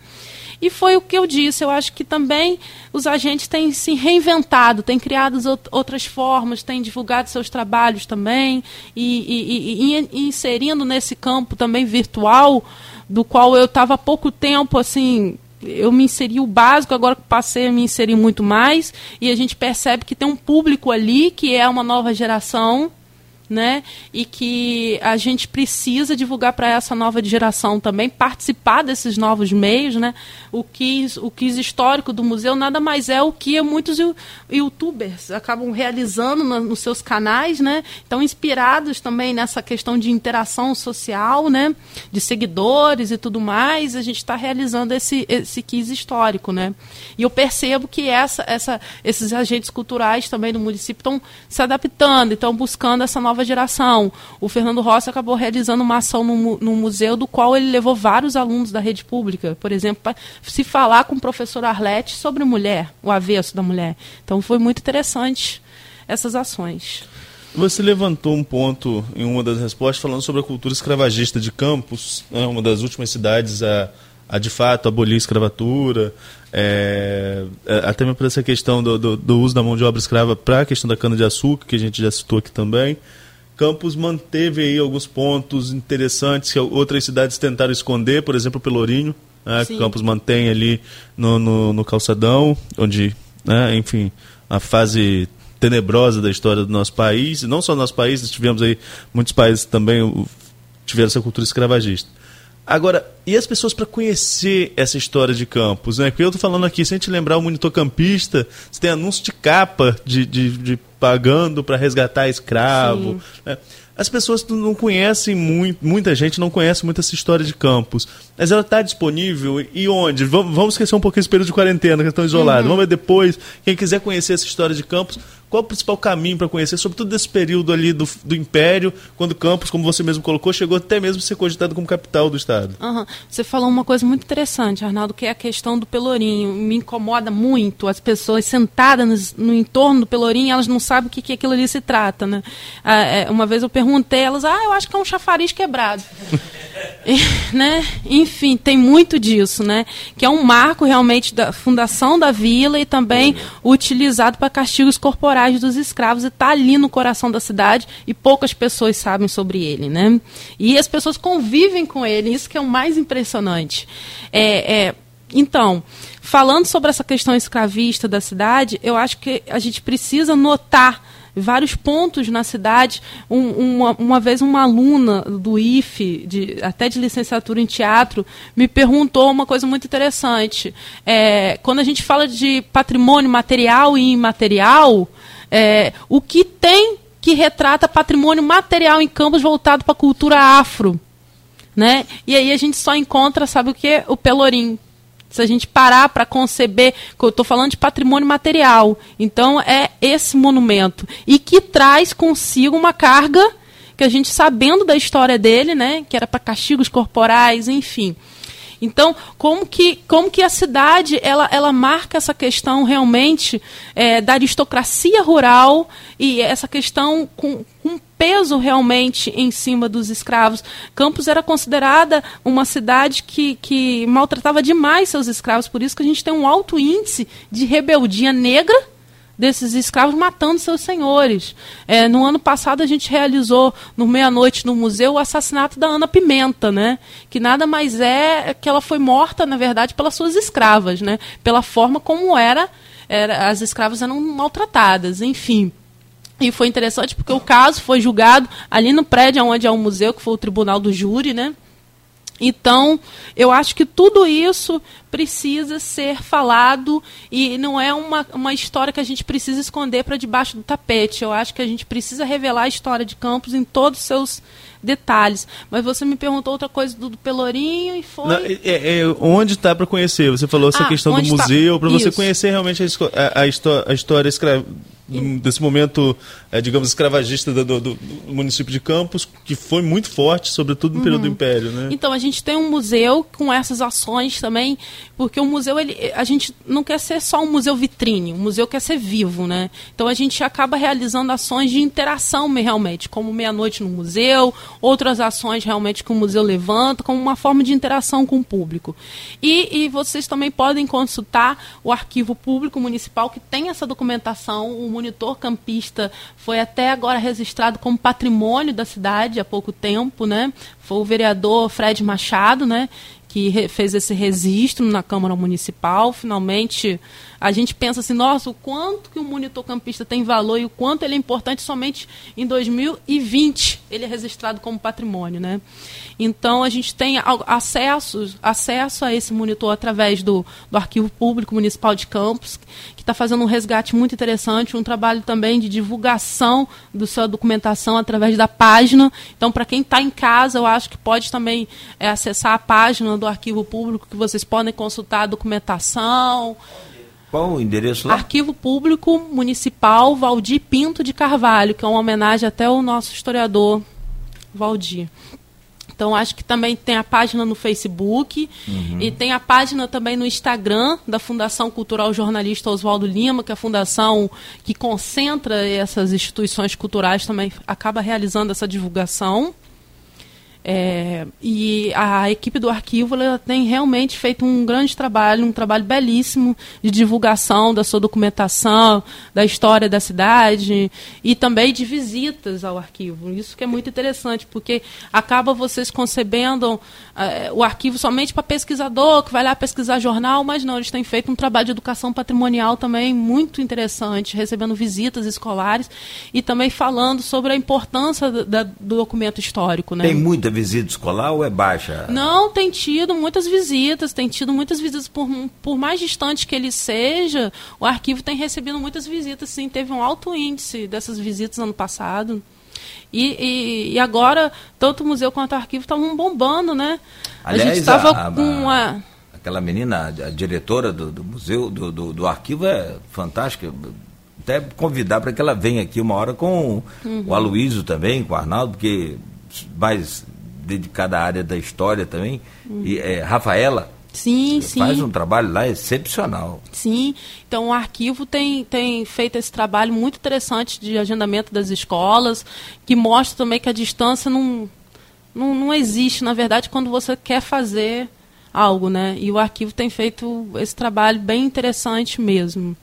E foi o que eu disse, eu acho que também os agentes têm se reinventado, têm criado outras formas, têm divulgado seus trabalhos também, e, e, e, e inserindo nesse campo também virtual, do qual eu estava há pouco tempo assim eu me inseri o básico, agora passei a me inserir muito mais, e a gente percebe que tem um público ali que é uma nova geração né? E que a gente precisa divulgar para essa nova geração também, participar desses novos meios, né? O que o quiz histórico do museu nada mais é o que muitos youtubers acabam realizando no, nos seus canais, né? Então, inspirados também nessa questão de interação social, né? De seguidores e tudo mais, a gente está realizando esse, esse quiz histórico, né? E eu percebo que essa, essa, esses agentes culturais também do município estão se adaptando, estão buscando essa nova nova geração. O Fernando Rossi acabou realizando uma ação no, no museu do qual ele levou vários alunos da rede pública, por exemplo, para se falar com o professor Arlete sobre mulher, o avesso da mulher. Então foi muito interessante essas ações. Você levantou um ponto em uma das respostas falando sobre a cultura escravagista de Campos, né, uma das últimas cidades a, a de fato abolir a escravatura, é, até mesmo por essa questão do, do, do, uso da mão de obra escrava para a questão da cana-de-açúcar, que a gente já citou aqui também. Campos manteve aí alguns pontos interessantes que outras cidades tentaram esconder, por exemplo, o Pelourinho, né, Campos mantém ali no, no, no calçadão, onde, né, enfim, a fase tenebrosa da história do nosso país, e não só do nosso país, tivemos aí muitos países também tiveram essa cultura escravagista. Agora, e as pessoas para conhecer essa história de Campos? Né? Porque eu estou falando aqui, sem te lembrar o monitor campista, você tem anúncio de capa de, de, de pagando para resgatar escravo. Né? As pessoas não conhecem muito, muita gente não conhece muito essa história de campos. Mas ela está disponível e onde? Vamos esquecer um pouquinho esse período de quarentena, que estão isolados. Uhum. Vamos ver depois. Quem quiser conhecer essa história de campos, qual o principal caminho para conhecer, sobretudo desse período ali do, do Império, quando Campos, como você mesmo colocou, chegou até mesmo a ser cogitado como capital do Estado? Uhum. Você falou uma coisa muito interessante, Arnaldo, que é a questão do Pelourinho. Me incomoda muito as pessoas sentadas no, no entorno do Pelourinho, elas não sabem o que, que aquilo ali se trata. Né? Ah, é, uma vez eu perguntei, elas, ah, eu acho que é um chafariz quebrado. e, né? Enfim, tem muito disso, né? Que é um marco realmente da fundação da vila e também uhum. utilizado para castigos corporais dos escravos e está ali no coração da cidade e poucas pessoas sabem sobre ele, né? E as pessoas convivem com ele, isso que é o mais impressionante. É, é, então, falando sobre essa questão escravista da cidade, eu acho que a gente precisa notar vários pontos na cidade. Um, uma, uma vez uma aluna do IFE, de, até de licenciatura em teatro, me perguntou uma coisa muito interessante. É, quando a gente fala de patrimônio material e imaterial, é, o que tem que retrata patrimônio material em Campos voltado para a cultura afro. Né? E aí a gente só encontra, sabe o que? O Pelourinho. Se a gente parar para conceber, eu estou falando de patrimônio material, então é esse monumento. E que traz consigo uma carga que a gente, sabendo da história dele, né, que era para castigos corporais, enfim, então, como que, como que a cidade ela, ela marca essa questão realmente é, da aristocracia rural e essa questão com, com peso realmente em cima dos escravos. Campos era considerada uma cidade que, que maltratava demais seus escravos, por isso que a gente tem um alto índice de rebeldia negra desses escravos matando seus senhores. É, no ano passado a gente realizou no meia-noite no museu o assassinato da Ana Pimenta, né? Que nada mais é que ela foi morta, na verdade, pelas suas escravas, né? Pela forma como era, era as escravas eram maltratadas, enfim. E foi interessante porque o caso foi julgado ali no prédio onde é o museu, que foi o tribunal do júri, né? Então, eu acho que tudo isso precisa ser falado e não é uma, uma história que a gente precisa esconder para debaixo do tapete. Eu acho que a gente precisa revelar a história de Campos em todos os seus detalhes. Mas você me perguntou outra coisa do, do Pelourinho e foi. Não, é, é, é onde está para conhecer? Você falou essa ah, questão do tá? museu, para você conhecer realmente a, a, a, a história escrava desse momento, é, digamos, escravagista do, do, do, município de Campos, que foi muito forte, sobretudo no uhum. período do Império, né? Então, a gente tem um museu com essas ações também, porque o museu, ele, a gente não quer ser só um museu vitrine, o museu quer ser vivo, né? Então, a gente acaba realizando ações de interação, realmente, como Meia-Noite no Museu, outras ações realmente que o museu levanta, como uma forma de interação com o público. E, e vocês também podem consultar o arquivo público municipal, que tem essa documentação, o monitor campista foi até agora registrado como patrimônio da cidade há pouco tempo, né? Foi o vereador Fred Machado, né? que fez esse registro na Câmara Municipal. Finalmente, a gente pensa assim, nossa, o quanto que o monitor campista tem valor e o quanto ele é importante somente em 2020 ele é registrado como patrimônio, né? Então a gente tem acesso, acesso a esse monitor através do, do Arquivo Público Municipal de Campos, que está fazendo um resgate muito interessante, um trabalho também de divulgação da sua documentação através da página. Então, para quem está em casa, eu acho que pode também é, acessar a página do Arquivo Público, que vocês podem consultar a documentação. Qual o endereço lá? Arquivo Público Municipal Valdir Pinto de Carvalho, que é uma homenagem até ao nosso historiador Valdir. Então, acho que também tem a página no Facebook uhum. e tem a página também no Instagram da Fundação Cultural Jornalista Oswaldo Lima, que é a fundação que concentra essas instituições culturais, também acaba realizando essa divulgação. É, e a equipe do arquivo tem realmente feito um grande trabalho, um trabalho belíssimo de divulgação da sua documentação, da história da cidade e também de visitas ao arquivo. Isso que é muito interessante, porque acaba vocês concebendo é, o arquivo somente para pesquisador, que vai lá pesquisar jornal, mas não, eles têm feito um trabalho de educação patrimonial também muito interessante, recebendo visitas escolares e também falando sobre a importância do, do documento histórico. Né? Tem muita visita escolar ou é baixa? Não, tem tido muitas visitas, tem tido muitas visitas, por, por mais distante que ele seja, o arquivo tem recebido muitas visitas, sim, teve um alto índice dessas visitas ano passado. E, e, e agora, tanto o museu quanto o arquivo estavam bombando, né? Aliás, a gente estava com a, Aquela menina, a diretora do, do museu, do, do, do, arquivo, é fantástica até convidar para que ela venha aqui uma hora com uhum. o Aloysio também, com o Arnaldo, porque mais dedicada à área da história também. Uhum. E é, Rafaela. Sim, sim. Faz um trabalho lá excepcional. Sim, então o arquivo tem, tem feito esse trabalho muito interessante de agendamento das escolas, que mostra também que a distância não, não, não existe, na verdade, quando você quer fazer algo, né? E o arquivo tem feito esse trabalho bem interessante mesmo.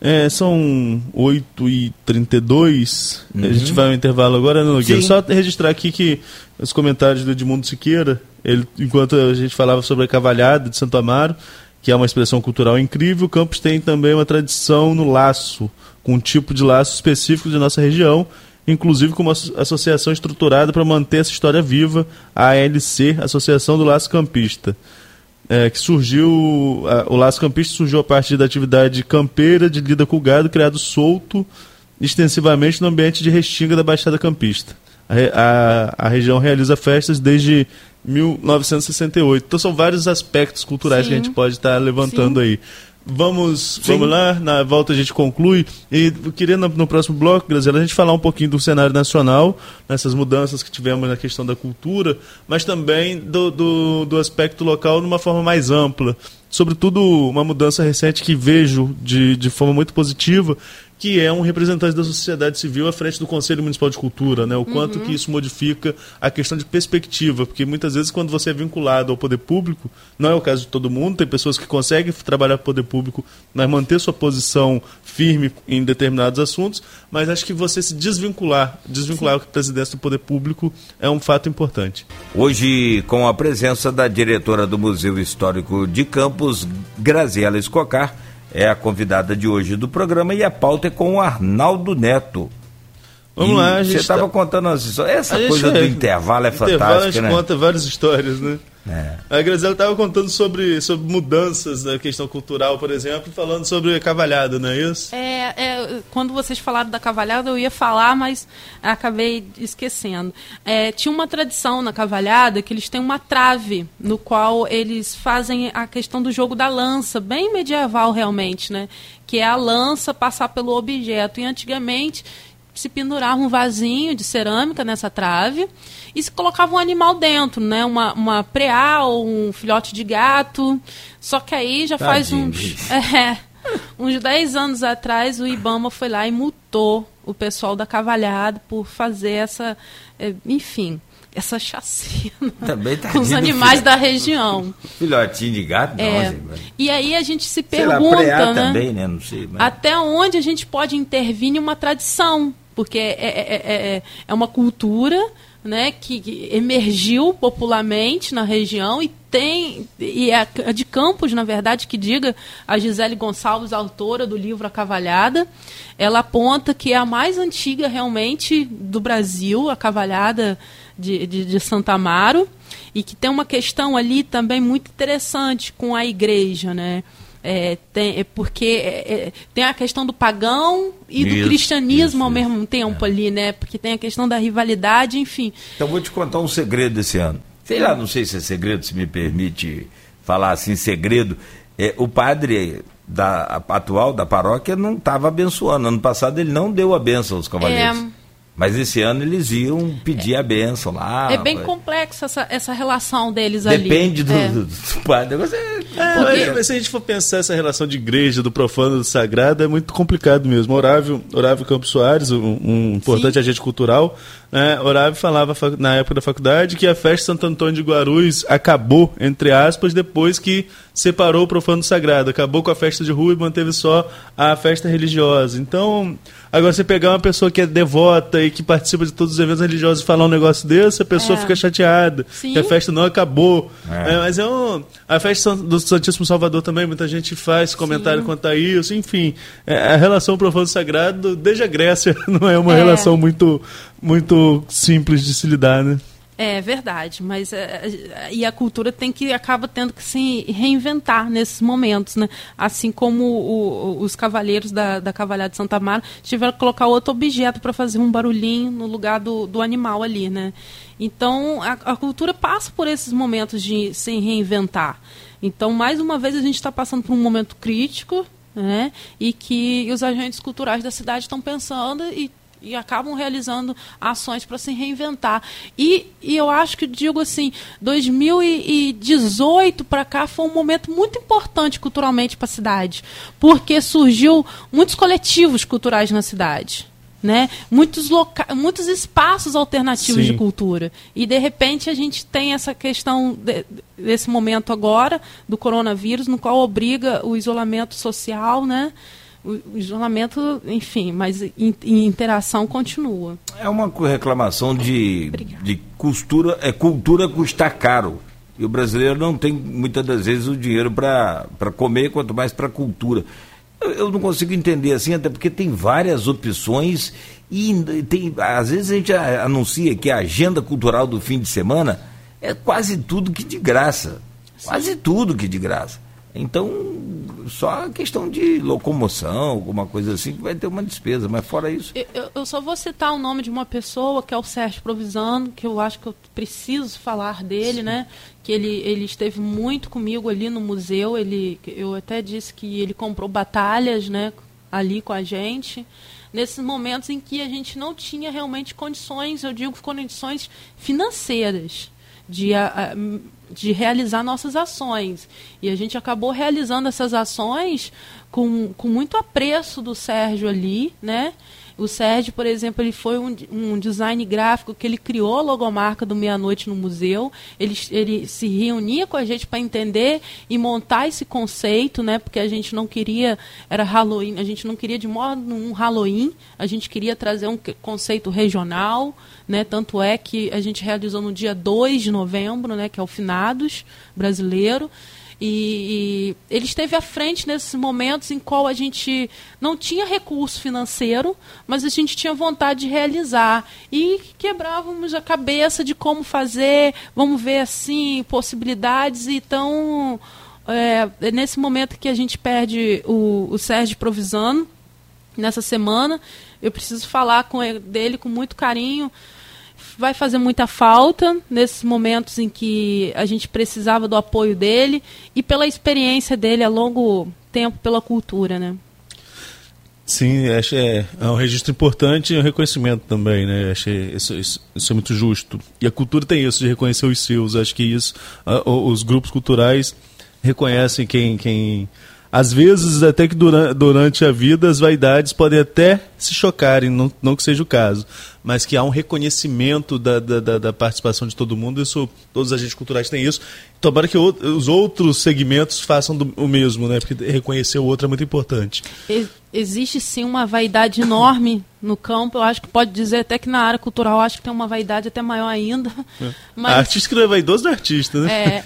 É, são 8h32. Uhum. A gente vai ao intervalo agora, né, Nogueira? Só registrar aqui que os comentários do Edmundo Siqueira, ele, enquanto a gente falava sobre a cavalhada de Santo Amaro, que é uma expressão cultural incrível, o Campos tem também uma tradição no laço, com um tipo de laço específico de nossa região, inclusive com uma associação estruturada para manter essa história viva, a ALC, Associação do Laço Campista é, que surgiu, a, o Laço Campista surgiu a partir da atividade campeira de lida com gado, criado solto extensivamente no ambiente de Restinga da Baixada Campista. A, a, a região realiza festas desde 1968. Então são vários aspectos culturais Sim. que a gente pode estar levantando Sim. aí. Vamos, vamos lá, na volta a gente conclui. E queria no, no, próximo bloco, Graziela, a gente falar um pouquinho do cenário nacional, nessas mudanças que tivemos na questão da cultura, mas também do, do, do aspecto local de uma forma mais ampla. Sobretudo uma mudança recente que vejo de, de forma muito positiva, que é um representante da sociedade civil à frente do Conselho Municipal de Cultura, né? O quanto uhum. que isso modifica a questão de perspectiva, porque muitas vezes quando você é vinculado ao poder público, não é o caso de todo mundo, tem pessoas que conseguem trabalhar poder público, mas manter sua posição firme em determinados assuntos, mas acho que você se desvincular, desvincular Sim. a presidência do poder público é um fato importante. Hoje, com a presença da diretora do Museu Histórico de Campos, Graziela Escocar, é a convidada de hoje do programa e a pauta é com o Arnaldo Neto. Vamos e lá, a gente. Você estava tá... contando as histórias. Essa coisa do intervalo é fantástica. Intervalo a gente né? conta várias histórias, né? É. A Graziela estava contando sobre, sobre mudanças na questão cultural, por exemplo, falando sobre a cavalhada, não é isso? É, é, quando vocês falaram da cavalhada, eu ia falar, mas acabei esquecendo. É, tinha uma tradição na cavalhada que eles têm uma trave, no qual eles fazem a questão do jogo da lança, bem medieval realmente, né? Que é a lança passar pelo objeto. E antigamente se pendurava um vasinho de cerâmica nessa trave e se colocava um animal dentro, né? Uma, uma preá ou um filhote de gato. Só que aí já faz uns, é, uns 10 anos atrás o Ibama foi lá e multou o pessoal da cavalhada por fazer essa, é, enfim, essa chacina Também tá com os animais da região. Filhotinho de gato, é. E aí a gente se pergunta, lá, né? Também, né? Sei, mas... Até onde a gente pode intervir em uma tradição? Porque é, é, é, é uma cultura né, que, que, emergiu popularmente na região e tem, e é de Campos, na verdade, que diga, a Gisele Gonçalves, autora do livro A Cavalhada, ela aponta que é a mais antiga realmente do Brasil, a Cavalhada de, de, de Santa Amaro, e que tem uma questão ali também muito interessante com a igreja, né? É, tem, é porque é, é, tem a questão do pagão e isso, do cristianismo isso, ao mesmo tempo é. ali, né? Porque tem a questão da rivalidade, enfim. Então vou te contar um segredo desse ano. Sei lá, não sei se é segredo, se me permite falar assim, segredo. É, o padre da atual da paróquia não estava abençoando. Ano passado ele não deu a benção aos cavaleiros. É, mas esse ano eles iam pedir a benção lá. É bem complexa essa, essa relação deles Depende ali. Depende do, é. do, do padre. Você, é, Porque... Se a gente for pensar essa relação de igreja, do profano do sagrado, é muito complicado mesmo. Orávio, Orávio Campos Soares, um, um importante Sim. agente cultural, né, Orávio falava na época da faculdade que a festa de Santo Antônio de Guarulhos acabou, entre aspas, depois que separou o profano do sagrado. Acabou com a festa de rua e manteve só a festa religiosa. Então, agora você pegar uma pessoa que é devota e que participa de todos os eventos religiosos e falar um negócio desse, a pessoa é. fica chateada. Sim. Que a festa não acabou. É. É, mas é um, a festa do Santíssimo Salvador também, muita gente faz comentário Sim. quanto a isso. Enfim, é, a relação profano sagrado, desde a Grécia, não é uma é. relação muito, muito simples de se lidar, né? É verdade, mas é, e a cultura tem que acaba tendo que se reinventar nesses momentos, né? Assim como o, os cavaleiros da, da Cavalhada de Santa Mara tiveram que colocar outro objeto para fazer um barulhinho no lugar do, do animal ali, né? Então a, a cultura passa por esses momentos de se reinventar. Então mais uma vez a gente está passando por um momento crítico, né? E que os agentes culturais da cidade estão pensando e e acabam realizando ações para se reinventar. E, e eu acho que, digo assim, 2018 para cá foi um momento muito importante culturalmente para a cidade, porque surgiu muitos coletivos culturais na cidade. Né? Muitos, loca muitos espaços alternativos Sim. de cultura. E, de repente, a gente tem essa questão de, desse momento agora, do coronavírus, no qual obriga o isolamento social, né? O isolamento, enfim, mas in, interação continua. É uma reclamação de, de costura, é cultura custar caro. E o brasileiro não tem muitas das vezes o dinheiro para comer, quanto mais para cultura. Eu, eu, não consigo entender assim, até porque tem várias opções e tem, às vezes a gente anuncia que a agenda cultural do fim de semana é quase tudo que de graça. Sim. Quase tudo que de graça. Então, só a questão de locomoção, alguma coisa assim, que vai ter uma despesa, mas fora isso. Eu, eu, só vou citar o nome de uma pessoa, que é o Sérgio Provisano, que eu acho que eu preciso falar dele, Sim. né? Que ele, ele esteve muito comigo ali no museu. Ele, eu até disse que ele comprou batalhas, né? Ali com a gente nesses momentos em que a gente não tinha realmente condições, eu digo condições financeiras de, a, de realizar nossas ações. E a gente acabou realizando essas ações com, com muito apreço do Sérgio ali, né? O Sérgio, por exemplo, ele foi um, um design gráfico que ele criou a logomarca do Meia-Noite no museu. Ele, ele se reunia com a gente para entender e montar esse conceito, né? Porque a gente não queria, era Halloween, a gente não queria de modo um Halloween, a gente queria trazer um conceito regional, né? Tanto é que a gente realizou no dia 2 de novembro, né? Que é o Finados brasileiro. E, e, ele esteve à frente nesses momentos em qual a gente não tinha recurso financeiro, mas a gente tinha vontade de realizar. E quebrávamos a cabeça de como fazer, vamos ver assim, possibilidades. Então, é, é nesse momento que a gente perde o, o Sérgio Provisano, nessa semana, eu preciso falar com ele, dele com muito carinho vai fazer muita falta nesses momentos em que a gente precisava do apoio dele e pela experiência dele a longo tempo pela cultura, né? Sim, acho é, é um registro importante e um reconhecimento também, né? Acho isso, isso, isso, é muito justo. E a cultura tem isso de reconhecer os seus. Acho que isso, os grupos culturais reconhecem quem, quem às vezes, até que durante, a vida, as vaidades podem até se chocarem, não, não que seja o caso, mas que há um reconhecimento da, da, da participação de todo mundo, isso todos os agentes culturais têm isso. Tomara que o, os outros segmentos façam do, o mesmo, né? porque reconhecer o outro é muito importante. Existe sim uma vaidade enorme no campo, eu acho que pode dizer até que na área cultural acho que tem uma vaidade até maior ainda. É. Mas... A artista que não é vaidoso é artista, né? É.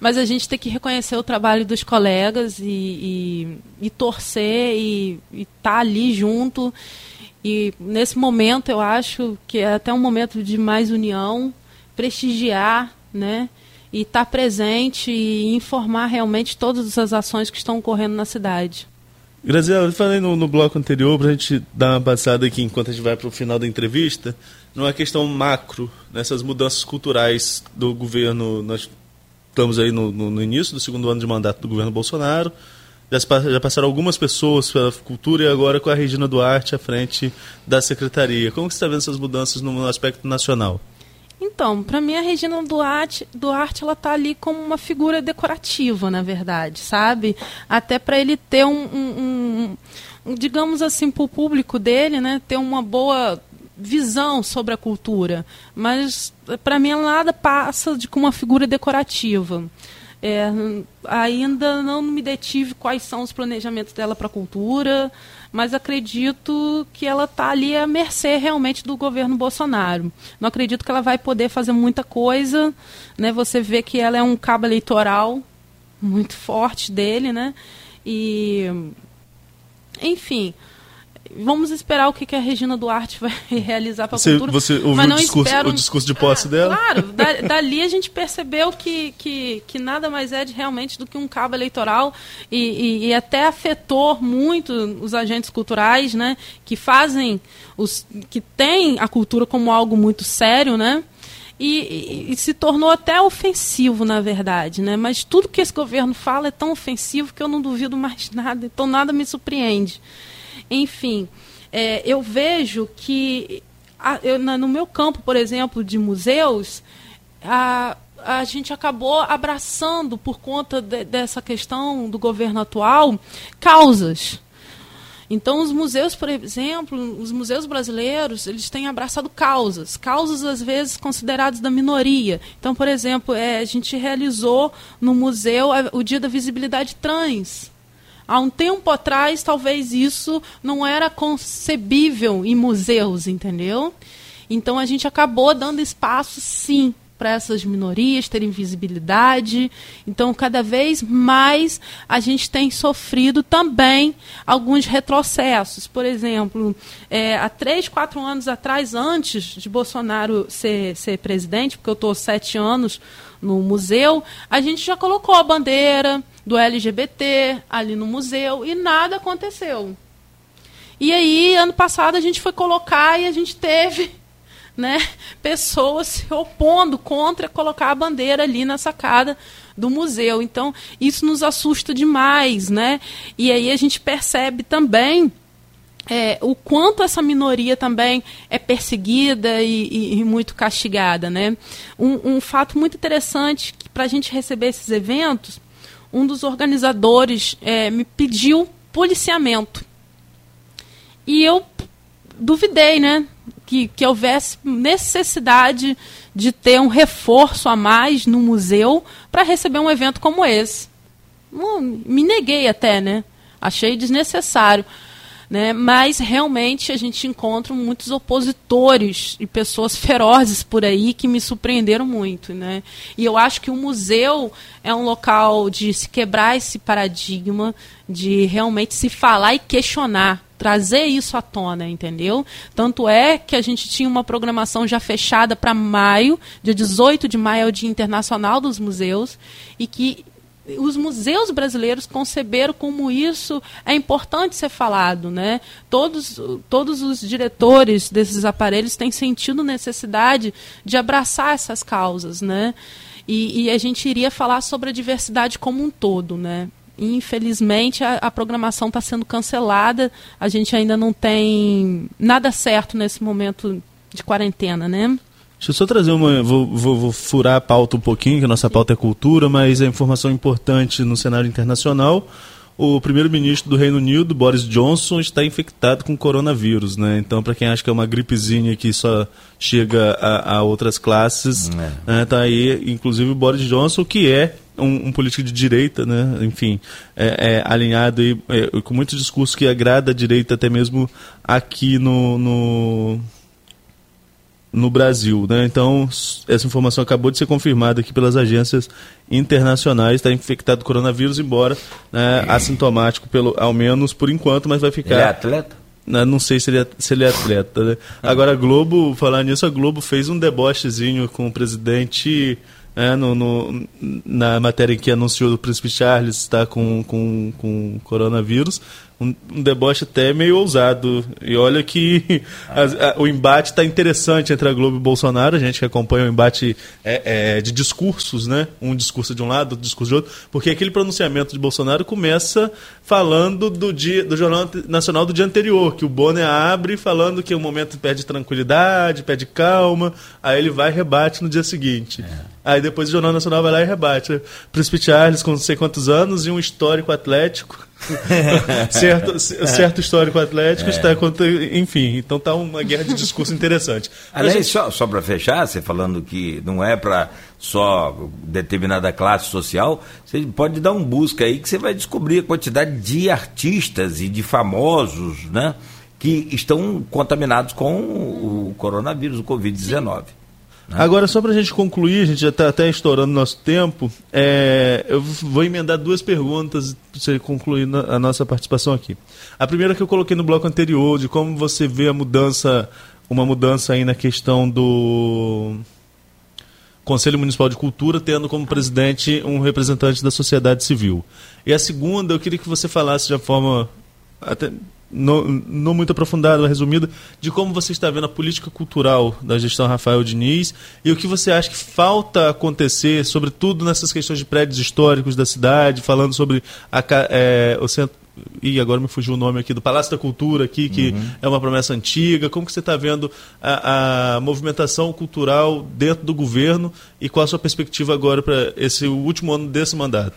mas a gente tem que reconhecer o trabalho dos colegas e, e, e torcer e estar tá ali junto. E nesse momento eu acho que é até um momento de mais união, prestigiar, né? E estar tá presente e informar realmente todas as ações que estão ocorrendo na cidade. Graziela, eu falei no, no bloco anterior, para a gente dar uma passada aqui enquanto a gente vai para o final da entrevista, numa questão macro, nessas mudanças culturais do governo. Nós estamos aí no, no, no início do segundo ano de mandato do governo Bolsonaro, já, já passaram algumas pessoas pela cultura e agora com a Regina Duarte à frente da secretaria. Como que você está vendo essas mudanças no aspecto nacional? Então, para mim a Regina Duarte, Duarte ela tá ali como uma figura decorativa, na verdade, sabe? Até para ele ter um, um, um, digamos assim, para o público dele, né, ter uma boa visão sobre a cultura. Mas para mim nada passa de com uma figura decorativa. É, ainda não me detive quais são os planejamentos dela para a cultura, mas acredito que ela está ali à mercê realmente do governo Bolsonaro. Não acredito que ela vai poder fazer muita coisa. Né? Você vê que ela é um cabo eleitoral muito forte dele, né? E, enfim, Vamos esperar o que, que a Regina Duarte vai realizar para a cultura. Você ouviu mas não o, discurso, espero... o discurso de posse ah, dela? Claro, da, dali a gente percebeu que, que, que nada mais é de, realmente do que um cabo eleitoral e, e, e, até afetou muito os agentes culturais, né? Que fazem, os, que têm a cultura como algo muito sério, né? E, e, e, se tornou até ofensivo, na verdade, né? Mas tudo que esse governo fala é tão ofensivo que eu não duvido mais nada, então nada me surpreende. Enfim, é, eu vejo que a, eu, na, no meu campo, por exemplo, de museus, a, a gente acabou abraçando, por conta de, dessa questão do governo atual, causas. Então, os museus, por exemplo, os museus brasileiros, eles têm abraçado causas, causas às vezes consideradas da minoria. Então, por exemplo, é, a gente realizou no museu o Dia da Visibilidade Trans. Há um tempo atrás, talvez isso não era concebível em museus, entendeu? Então a gente acabou dando espaço, sim, para essas minorias terem visibilidade. Então, cada vez mais a gente tem sofrido também alguns retrocessos. Por exemplo, é, há três, quatro anos atrás, antes de Bolsonaro ser, ser presidente, porque eu estou sete anos no museu, a gente já colocou a bandeira do LGBT ali no museu e nada aconteceu. E aí, ano passado, a gente foi colocar e a gente teve né, pessoas se opondo contra colocar a bandeira ali na sacada do museu. Então, isso nos assusta demais, né? E aí a gente percebe também é, o quanto essa minoria também é perseguida e, e, e muito castigada, né? Um, um fato muito interessante para a gente receber esses eventos um dos organizadores é, me pediu policiamento. E eu duvidei, né? Que, que houvesse necessidade de ter um reforço a mais no museu para receber um evento como esse. me neguei até, né? Achei desnecessário. Né? Mas realmente a gente encontra muitos opositores e pessoas ferozes por aí que me surpreenderam muito. Né? E eu acho que o museu é um local de se quebrar esse paradigma, de realmente se falar e questionar trazer isso à tona, entendeu? Tanto é que a gente tinha uma programação já fechada para maio, dia 18 de maio é o Dia Internacional dos Museus, e que os museus brasileiros conceberam como isso é importante ser falado, né? Todos, todos os diretores desses aparelhos têm sentido necessidade de abraçar essas causas, né? E, e a gente iria falar sobre a diversidade como um todo, né? infelizmente a, a programação está sendo cancelada. A gente ainda não tem nada certo nesse momento de quarentena, né? Deixa eu só trazer uma. Vou, vou, vou, furar a pauta um pouquinho, que a nossa pauta é cultura, mas é informação importante no cenário internacional. O primeiro-ministro do Reino Unido, Boris Johnson, está infectado com coronavírus, né? Então, para quem acha que é uma gripezinha que só chega a, a outras classes, é. né, tá aí, inclusive o Boris Johnson, que é um, um, político de direita, né? enfim, é, é alinhado aí, é, com muito discurso que agrada a direita, até mesmo aqui no, no no Brasil. Né? Então, essa informação acabou de ser confirmada aqui pelas agências internacionais. Está infectado com coronavírus, embora né, assintomático, pelo, ao menos por enquanto, mas vai ficar. Ele é atleta? Né, não sei se ele é, se ele é atleta. Né? Agora, a Globo, falar nisso, a Globo fez um debochezinho com o presidente. É, no, no, na matéria em que anunciou o príncipe Charles está com, com, com coronavírus, um, um, deboche até meio ousado. E olha que a, a, o embate está interessante entre a Globo e o Bolsonaro. A gente que acompanha o embate é, é, de discursos, né? Um discurso de um lado, outro discurso de outro. Porque aquele pronunciamento de Bolsonaro começa falando do, dia, do Jornal Nacional do dia anterior, que o Bonner abre falando que o momento pede tranquilidade, pede calma. Aí ele vai e rebate no dia seguinte. É. Aí depois o Jornal Nacional vai lá e rebate. Príncipe Charles, com não sei quantos anos, e um histórico atlético. certo, certo histórico atlético é. está contra, enfim, então tá uma guerra de discurso interessante. Aliás, gente... só, só para fechar, você falando que não é para só determinada classe social, você pode dar um busca aí que você vai descobrir a quantidade de artistas e de famosos, né, que estão contaminados com o coronavírus, o Covid-19. Né? Agora, só para a gente concluir, a gente já está até estourando nosso tempo, é, eu vou emendar duas perguntas para você concluir a nossa participação aqui. A primeira que eu coloquei no bloco anterior, de como você vê a mudança, uma mudança aí na questão do Conselho Municipal de Cultura, tendo como presidente um representante da sociedade civil. E a segunda, eu queria que você falasse de uma forma até não, não muito aprofundada, resumida, de como você está vendo a política cultural da gestão Rafael Diniz e o que você acha que falta acontecer, sobretudo nessas questões de prédios históricos da cidade, falando sobre a, é, o centro. E agora me fugiu o nome aqui do Palácio da Cultura aqui, que uhum. é uma promessa antiga. Como que você está vendo a, a, movimentação cultural dentro do governo e qual a sua perspectiva agora para esse último ano desse mandato?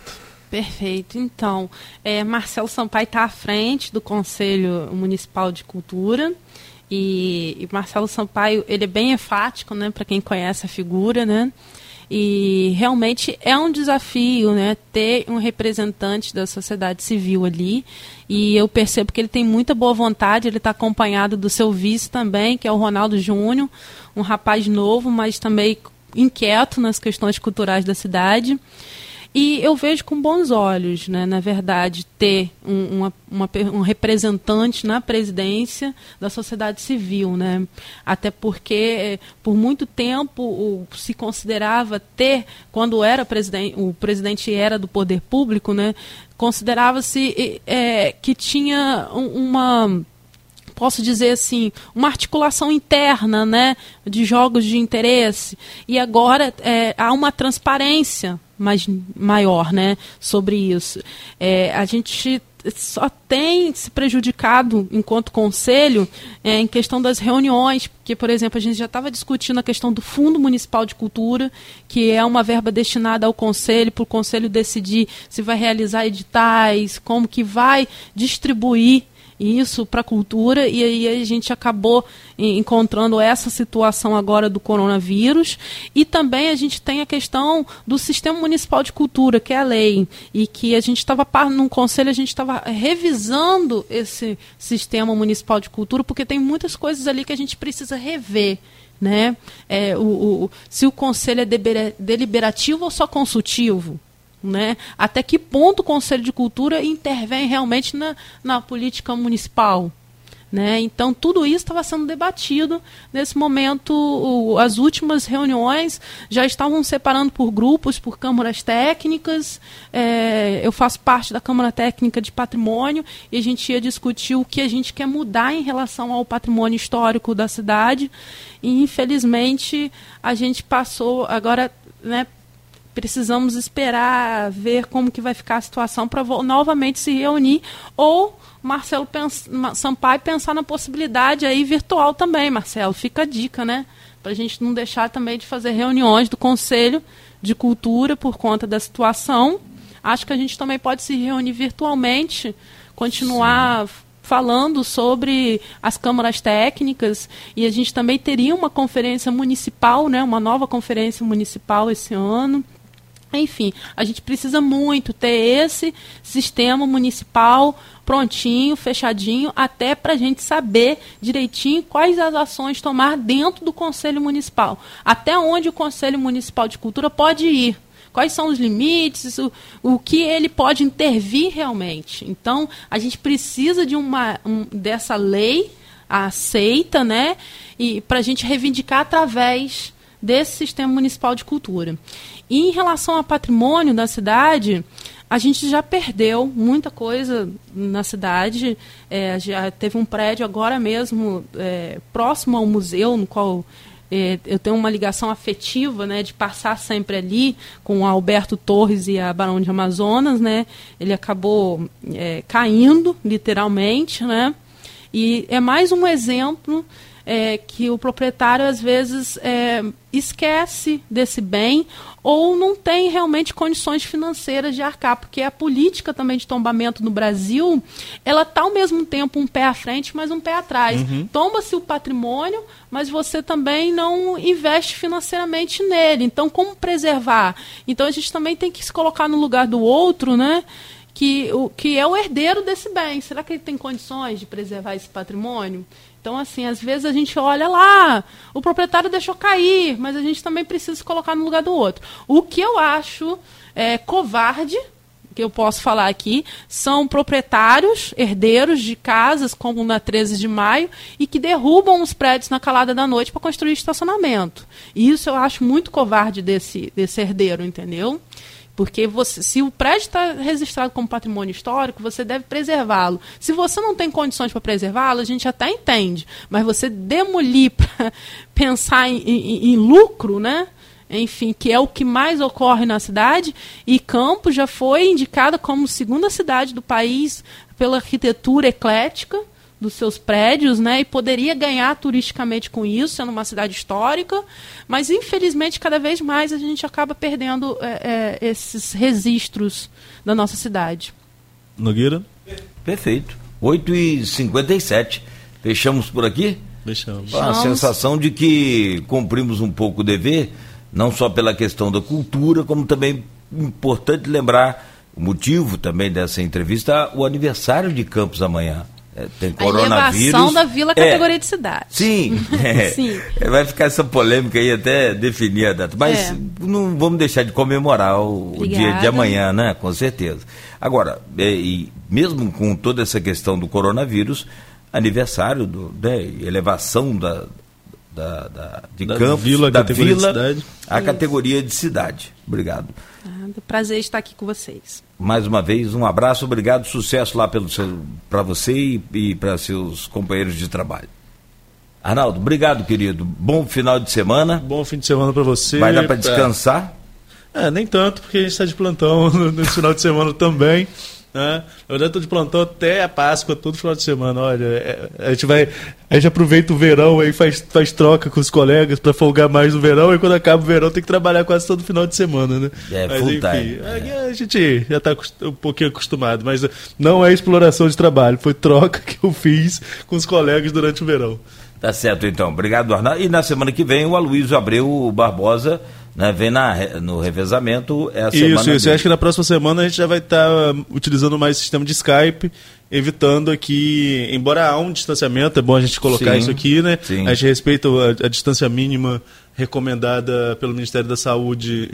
Perfeito. Então, é, Marcelo Sampaio está à frente do Conselho Municipal de Cultura. E, e, Marcelo Sampaio, ele é bem enfático, né, para quem conhece a figura, né? E realmente é um desafio, né, ter um representante da sociedade civil ali. E eu percebo que ele tem muita boa vontade, ele está acompanhado do seu vice também, que é o Ronaldo Júnior, um rapaz novo, mas também inquieto nas questões culturais da cidade. E eu vejo com bons olhos, né, na verdade, ter um, uma, uma, um representante na presidência da sociedade civil. Né? Até porque, eh, por muito tempo, o, se considerava ter, quando era presidente, o presidente era do poder público, né, considerava-se é, que tinha uma posso dizer assim, uma articulação interna né, de jogos de interesse. E agora é, há uma transparência mais, maior né, sobre isso. É, a gente só tem se prejudicado enquanto conselho é, em questão das reuniões, porque, por exemplo, a gente já estava discutindo a questão do Fundo Municipal de Cultura, que é uma verba destinada ao conselho, para o conselho decidir se vai realizar editais, como que vai distribuir isso para a cultura e aí a gente acabou encontrando essa situação agora do coronavírus. E também a gente tem a questão do sistema municipal de cultura que é a lei e que a gente estava num conselho a gente estava revisando esse sistema municipal de cultura porque tem muitas coisas ali que a gente precisa rever né? É, o, o se o conselho é deliberativo ou só consultivo né? Até que ponto o Conselho de Cultura intervém realmente na, na política municipal? Né? Então, tudo isso estava sendo debatido. Nesse momento, o, as últimas reuniões já estavam separando por grupos, por câmaras técnicas. É, eu faço parte da Câmara Técnica de Patrimônio e a gente ia discutir o que a gente quer mudar em relação ao patrimônio histórico da cidade. E, infelizmente, a gente passou agora. Né, precisamos esperar ver como que vai ficar a situação para novamente se reunir ou Marcelo pens Sampaio pensar na possibilidade aí virtual também, Marcelo. Fica a dica, né? Para a gente não deixar também de fazer reuniões do Conselho de Cultura por conta da situação. Acho que a gente também pode se reunir virtualmente, continuar Sim. falando sobre as câmaras técnicas e a gente também teria uma conferência municipal, né? Uma nova conferência municipal esse ano Enfim, a gente precisa muito ter esse sistema municipal prontinho, fechadinho, até para a gente saber direitinho quais as ações tomar dentro do Conselho Municipal. Até onde o Conselho Municipal de Cultura pode ir. Quais são os limites, o, o que ele pode intervir realmente. Então, a gente precisa de uma um, dessa lei aceita, né? E para a gente reivindicar através desse sistema municipal de cultura. E em relação ao patrimônio da cidade, a gente já perdeu muita coisa na cidade. É, já teve um prédio agora mesmo é, próximo ao museu, no qual é, eu tenho uma ligação afetiva, né, de passar sempre ali com o Alberto Torres e a Barão de Amazonas, né. Ele acabou é, caindo, literalmente, né. E é mais um exemplo é, que o proprietário às vezes é, esquece desse bem ou não tem realmente condições financeiras de arcar, porque a política também de tombamento no Brasil, ela está ao mesmo tempo um pé à frente, mas um pé atrás. Uhum. Tomba-se o patrimônio, mas você também não investe financeiramente nele. Então, como preservar? Então, a gente também tem que se colocar no lugar do outro, né? Que, o, que é o herdeiro desse bem. Será que ele tem condições de preservar esse patrimônio? Então, assim, às vezes a gente olha lá, o proprietário deixou cair, mas a gente também precisa se colocar no lugar do outro. O que eu acho é, covarde, que eu posso falar aqui, são proprietários, herdeiros de casas, como na 13 de maio, e que derrubam os prédios na calada da noite para construir estacionamento. E isso eu acho muito covarde desse, desse herdeiro, entendeu? Porque você, se o prédio está registrado como patrimônio histórico, você deve preservá-lo. Se você não tem condições para preservá-lo, a gente até entende. Mas você demolir para pensar em, em, em lucro, né? enfim, que é o que mais ocorre na cidade, e Campos já foi indicada como segunda cidade do país pela arquitetura eclética, dos seus prédios, né? E poderia ganhar turisticamente com isso, sendo uma cidade histórica, mas infelizmente cada vez mais a gente acaba perdendo é, é, esses registros da nossa cidade. Nogueira? Perfeito. 8h57. Fechamos por aqui? Fechamos. A sensação de que cumprimos um pouco o dever, não só pela questão da cultura, como também importante lembrar o motivo também dessa entrevista, o aniversário de Campos amanhã. É, tem coronavírus. A da vila é. categoria é, de cidade. Sim, é, sim. Vai ficar essa polêmica aí até definir a data. Mas é. não vamos deixar de comemorar o, o, dia de amanhã, né? Com certeza. Agora, é, e mesmo com toda essa questão do coronavírus, aniversário, do, né, elevação da, da, da de da Campos, vila, da categoria vila, de cidade. a Isso. categoria de cidade. Obrigado. Prazer estar aqui com vocês mais uma vez, um abraço, obrigado, sucesso lá para você e, e para seus companheiros de trabalho. Arnaldo, obrigado, querido. Bom final de semana. Bom fim de semana para você. Vai dar para descansar? É, nem tanto, porque a gente está de plantão no final de semana também. Né? Eu já estou de plantão até a Páscoa, todo final de semana. Olha, é, a gente vai. A gente aproveita o verão aí, faz, faz troca com os colegas para folgar mais no verão, e quando acaba o verão tem que trabalhar quase todo final de semana, né? É, mas, enfim, time, é. a gente já está um pouquinho acostumado, mas não é exploração de trabalho, foi troca que eu fiz com os colegas durante o verão. Tá certo, então. Obrigado, Arnaldo. E na semana que vem o Aloysio Abreu Barbosa né, vem na, no revezamento. É a isso, isso. Eu acho que na próxima semana a gente já vai estar tá utilizando mais o sistema de Skype, evitando aqui, embora há um distanciamento, é bom a gente colocar sim, isso aqui, né? Sim. A gente respeita a, a distância mínima recomendada pelo Ministério da Saúde,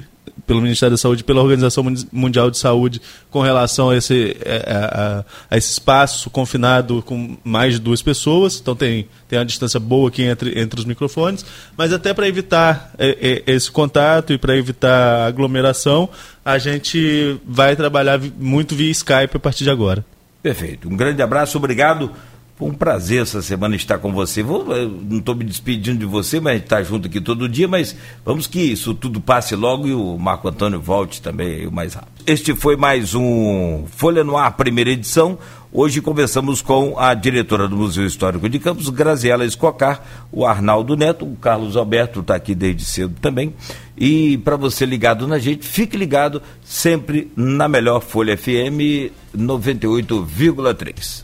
pelo Ministério da Saúde, pela Organização Mundial de Saúde, com relação a esse, a, a, a, esse espaço confinado com mais de duas pessoas. Então tem, tem uma distância boa aqui entre, entre os microfones, mas até para evitar é, é, esse contato e para evitar aglomeração, a gente vai trabalhar muito via Skype a partir de agora. Perfeito. Um grande abraço, obrigado. Foi um prazer essa semana estar com você. Vou, não estou me despedindo de você, mas está junto aqui todo dia, mas vamos que isso tudo passe logo e o Marco Antônio volte também o mais rápido. Este foi mais um Folha no Ar, primeira edição. Hoje conversamos com a diretora do Museu Histórico de Campos, Graziela Escocar, o Arnaldo Neto, o Carlos Alberto está aqui desde cedo também. E para você ligado na gente, fique ligado sempre na melhor Folha FM 98,3.